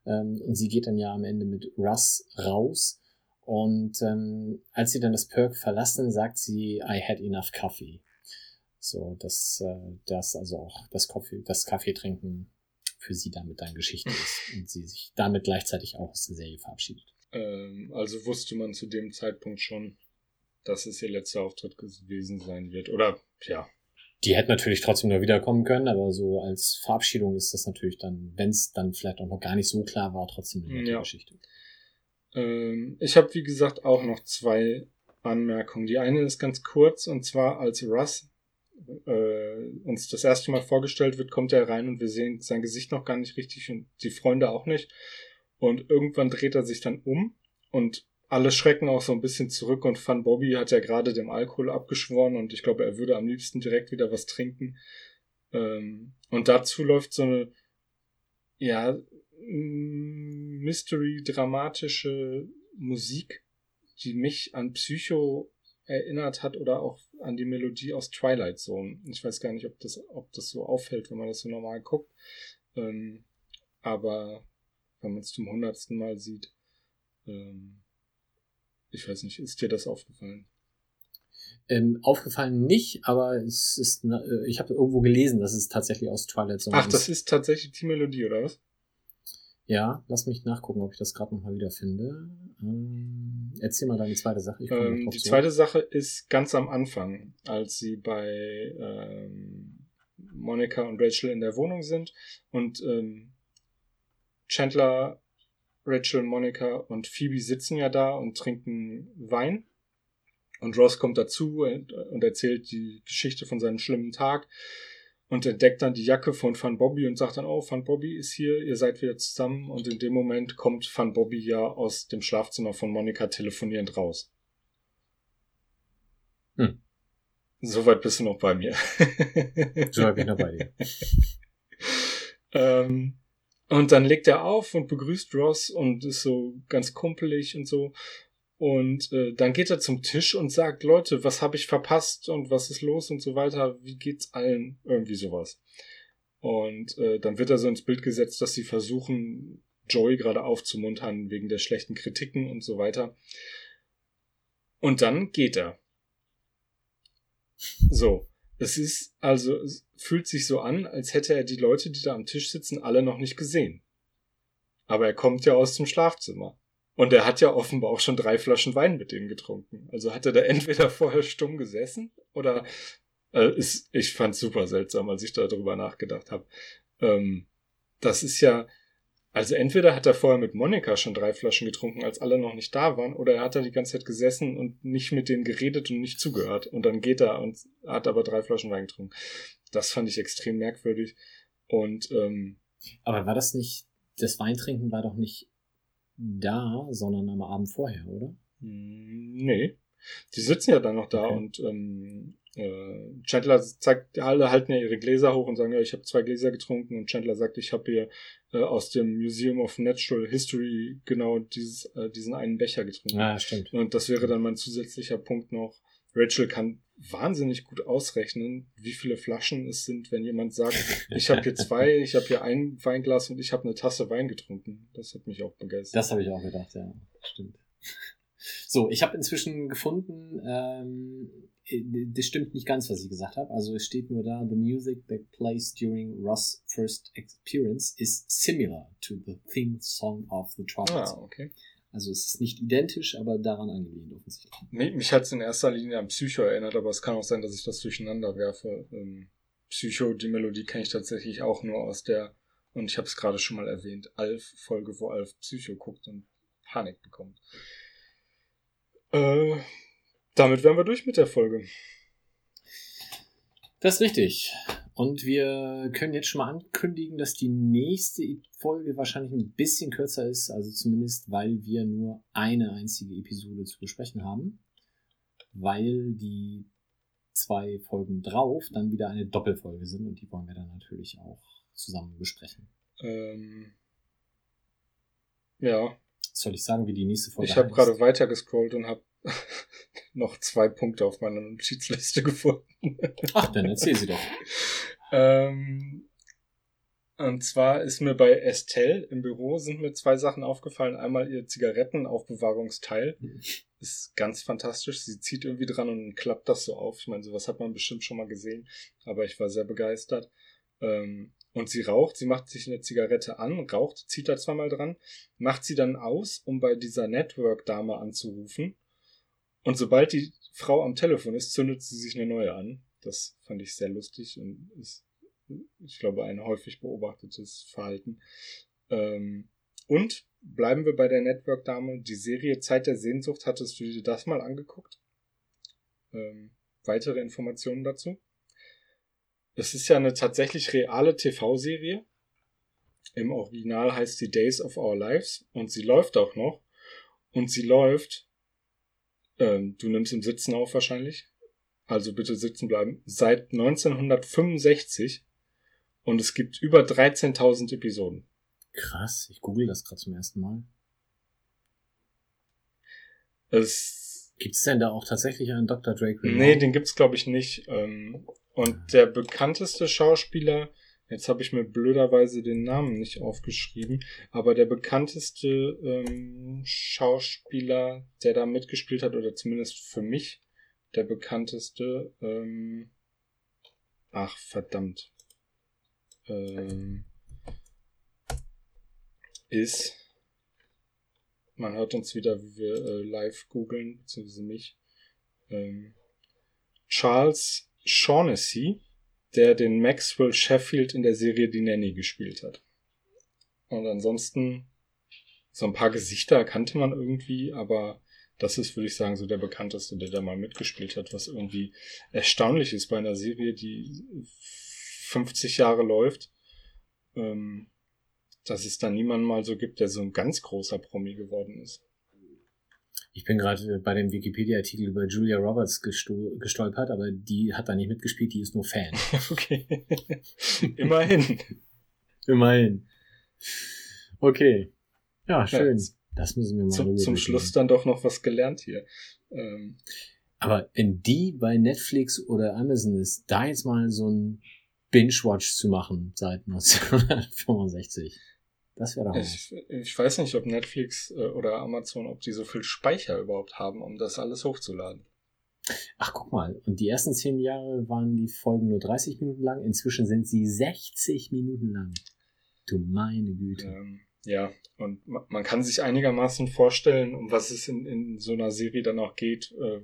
Ähm, und sie geht dann ja am Ende mit Russ raus. Und ähm, als sie dann das Perk verlassen, sagt sie, I had enough coffee. So, dass äh, das also auch das Kaffee, das Kaffeetrinken für sie damit dann Geschichte ist (laughs) und sie sich damit gleichzeitig auch aus der Serie verabschiedet. ähm, also wusste man zu dem Zeitpunkt schon, dass es ihr letzter Auftritt gewesen sein wird. Oder ja, Die hätte natürlich trotzdem noch wiederkommen können, aber so als Verabschiedung ist das natürlich dann, wenn es dann vielleicht auch noch gar nicht so klar war, trotzdem eine nette Ja. Geschichte. Ähm, ich habe, wie gesagt, auch noch zwei Anmerkungen. Die eine ist ganz kurz, und zwar als Russ äh, uns das erste Mal vorgestellt wird, kommt er rein und wir sehen sein Gesicht noch gar nicht richtig und die Freunde auch nicht. Und irgendwann dreht er sich dann um und alle schrecken auch so ein bisschen zurück und Van Bobby hat ja gerade dem Alkohol abgeschworen und ich glaube, er würde am liebsten direkt wieder was trinken. Ähm, und dazu läuft so eine, ja, mm, Mystery-dramatische Musik, die mich an Psycho erinnert hat oder auch an die Melodie aus Twilight Zone. Ich weiß gar nicht, ob das, ob das so auffällt, wenn man das so normal guckt. Ähm, aber wenn man es zum hundertsten Mal sieht, ähm, ich weiß nicht, ist dir das aufgefallen? Ähm, aufgefallen nicht, aber es ist, äh, ich habe irgendwo gelesen, dass es tatsächlich aus Twilight Zone Ach, das ist tatsächlich die Melodie, oder was? Ja, lass mich nachgucken, ob ich das gerade nochmal wieder finde. Ähm, erzähl mal deine zweite Sache. Ähm, die zurück. zweite Sache ist ganz am Anfang, als sie bei ähm, Monica und Rachel in der Wohnung sind und ähm, Chandler, Rachel, Monica und Phoebe sitzen ja da und trinken Wein. Und Ross kommt dazu und, erzählt die Geschichte von seinem schlimmen Tag und entdeckt dann die Jacke von Van Bobby und sagt dann, oh, Van Bobby ist hier, ihr seid wieder zusammen. Und in dem Moment kommt Van Bobby ja aus dem Schlafzimmer von Monica telefonierend raus. Hm. Soweit bist du noch bei mir. So bin ich noch bei dir. (laughs) ähm, und dann legt er auf und begrüßt Ross und ist so ganz kumpelig und so. Und äh, dann geht er zum Tisch und sagt, Leute, was habe ich verpasst und was ist los und so weiter. Wie geht's allen? Irgendwie sowas. Und äh, dann wird er so ins Bild gesetzt, dass sie versuchen, Joey gerade aufzumuntern wegen der schlechten Kritiken und so weiter. Und dann geht er. So. Es ist also, es fühlt sich so an, als hätte er die Leute, die da am Tisch sitzen, alle noch nicht gesehen. Aber er kommt ja aus dem Schlafzimmer. Und er hat ja offenbar auch schon drei Flaschen Wein mit denen getrunken. Also hat er da (laughs) entweder vorher stumm gesessen oder Äh, ist, ich fand's super seltsam, als ich darüber nachgedacht habe. Ähm, das ist ja, also entweder hat er vorher mit Monika schon drei Flaschen getrunken, als alle noch nicht da waren, oder er hat da die ganze Zeit gesessen und nicht mit denen geredet und nicht zugehört. Und dann geht er und hat aber drei Flaschen Wein getrunken. Das fand ich extrem merkwürdig. Und ähm, aber war das nicht, das Weintrinken war doch nicht da, sondern am Abend vorher, oder? Hm, nee. Die sitzen ja dann noch da okay. und ähm, äh, Chandler zeigt, alle halten ja ihre Gläser hoch und sagen, ja, ich habe zwei Gläser getrunken und Chandler sagt, ich habe hier äh, aus dem Museum of Natural History genau dieses, äh, diesen einen Becher getrunken. Ja, stimmt. Und das wäre dann mein zusätzlicher Punkt noch. Rachel kann wahnsinnig gut ausrechnen, wie viele Flaschen es sind, wenn jemand sagt, (laughs) ich habe hier zwei, ich habe hier ein Weinglas und ich habe eine Tasse Wein getrunken. Das hat mich auch begeistert. Das habe ich auch gedacht, ja, stimmt. So, ich habe inzwischen gefunden, ähm, das stimmt nicht ganz, was ich gesagt habe. Also es steht nur da, the music that plays during Russ' first experience is similar to the theme song of the Twilight. Ah, okay. Also es ist nicht identisch, aber daran angelehnt offensichtlich. Nee, mich hat es in erster Linie an Psycho erinnert, aber es kann auch sein, dass ich das durcheinander werfe. Ähm, Psycho, die Melodie kenne ich tatsächlich auch nur aus der, und ich habe es gerade schon mal erwähnt, Alf-Folge, wo Alf Psycho guckt und Panik bekommt. Äh, damit wären wir durch mit der Folge. Das ist richtig. Und wir können jetzt schon mal ankündigen, dass die nächste Folge wahrscheinlich ein bisschen kürzer ist, also zumindest, weil wir nur eine einzige Episode zu besprechen haben, weil die zwei Folgen drauf dann wieder eine Doppelfolge sind und die wollen wir dann natürlich auch zusammen besprechen. Ähm, ja. Soll ich sagen, wie die nächste Folge Ich habe gerade weiter gescrollt und habe (laughs) noch zwei Punkte auf meiner Notizliste (laughs) gefunden. Ach, dann erzähl sie doch. ähm, und zwar ist mir bei Estelle im Büro sind mir zwei Sachen aufgefallen. Einmal ihr Zigarettenaufbewahrungsteil. (laughs) Ist ganz fantastisch. Sie zieht irgendwie dran und klappt das so auf. Ich meine, sowas hat man bestimmt schon mal gesehen. Aber ich war sehr begeistert. Ähm, und sie raucht, sie macht sich eine Zigarette an, raucht, zieht da zweimal dran, macht sie dann aus, um bei dieser Network-Dame anzurufen und sobald die Frau am Telefon ist, zündet sie sich eine neue an. Das fand ich sehr lustig und ist, ich glaube, ein häufig beobachtetes Verhalten. Ähm, und bleiben wir bei der Network-Dame. Die Serie Zeit der Sehnsucht, hattest du dir das mal angeguckt? Ähm, weitere Informationen dazu? Es ist ja eine tatsächlich reale TV-Serie. Im Original heißt sie Days of Our Lives und sie läuft auch noch. Und sie läuft ähm, du nimmst im Sitzen auf wahrscheinlich. Also bitte sitzen bleiben. Seit 1965 und es gibt über 13.000 Episoden. Krass, ich google das gerade zum ersten Mal. Es gibt's denn da auch tatsächlich einen Dr. Drake? Nee, den gibt's glaube ich nicht. Ähm, und der bekannteste Schauspieler Jetzt habe ich mir blöderweise den Namen nicht aufgeschrieben, aber der bekannteste ähm, Schauspieler, der da mitgespielt hat, oder zumindest für mich der bekannteste, ähm, ach verdammt, ähm, ist, man hört uns wieder, wie wir äh, live googeln, beziehungsweise mich, ähm, Charles Shaughnessy der den Maxwell Sheffield in der Serie Die Nanny gespielt hat. Und ansonsten, so ein paar Gesichter kannte man irgendwie, aber das ist, würde ich sagen, so der bekannteste, der da mal mitgespielt hat, was irgendwie erstaunlich ist bei einer Serie, die 50 Jahre läuft, ähm, dass es da niemanden mal so gibt, der so ein ganz großer Promi geworden ist. Ich bin gerade bei dem Wikipedia-Artikel über Julia Roberts gestolpert, aber die hat da nicht mitgespielt, die ist nur Fan. (laughs) okay. Immerhin. Immerhin. Okay. Ja, schön. Ja, das müssen wir mal Zum, zum Schluss dann doch noch was gelernt hier. Ähm. Aber wenn die bei Netflix oder Amazon ist, da jetzt mal so ein Binge-Watch zu machen seit 1965. Das wäre doch ich, ich weiß nicht, ob Netflix äh, oder Amazon, ob die so viel Speicher überhaupt haben, um das alles hochzuladen. Ach, guck mal. Und die ersten zehn Jahre waren die Folgen nur 30 Minuten lang. Inzwischen sind sie 60 Minuten lang. Du meine Güte. Ähm, ja, und man kann sich einigermaßen vorstellen, um was es in, in so einer Serie dann auch geht. Äh,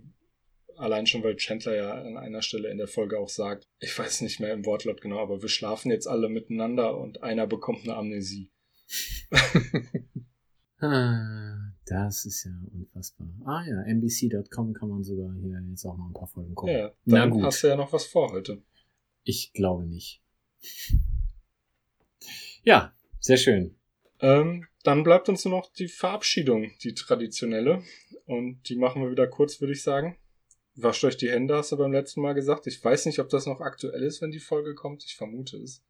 allein schon, weil Chandler ja an einer Stelle in der Folge auch sagt, ich weiß nicht mehr im Wortlaut genau, aber wir schlafen jetzt alle miteinander und einer bekommt eine Amnesie. (laughs) Ah, das ist ja unfassbar. Ah ja, NBC.com kann man sogar hier jetzt auch noch ein paar Folgen gucken. Ja, dann Na gut. hast du ja noch was vor heute. Ich glaube nicht. Ja, sehr schön. Ähm, dann bleibt uns nur noch die Verabschiedung, die traditionelle. Und die machen wir wieder kurz, würde ich sagen. Wascht euch die Hände, hast du beim letzten Mal gesagt. Ich weiß nicht, ob das noch aktuell ist, wenn die Folge kommt. Ich vermute es.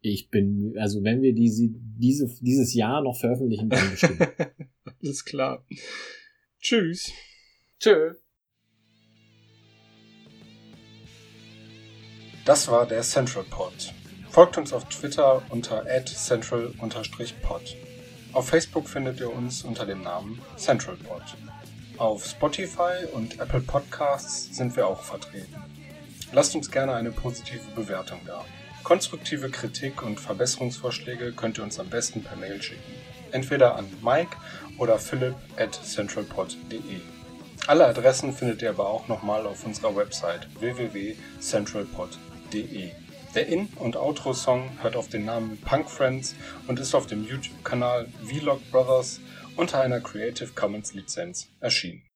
Ich bin, also wenn wir diese, diese, dieses Jahr noch veröffentlichen, dann bestimmt. (laughs) Alles klar. Tschüss. Tschö. Das war der Central Pod. Folgt uns auf Twitter unter central-pod. Auf Facebook findet ihr uns unter dem Namen CentralPod. Auf Spotify und Apple Podcasts sind wir auch vertreten. Lasst uns gerne eine positive Bewertung da. Konstruktive Kritik und Verbesserungsvorschläge könnt ihr uns am besten per Mail schicken. Entweder an Mike oder philipp at centralpod.de. Alle Adressen findet ihr aber auch nochmal auf unserer Website www.centralpod.de. Der In- und Outro-Song hört auf den Namen Punk Friends und ist auf dem YouTube-Kanal Vlog Brothers unter einer Creative Commons Lizenz erschienen.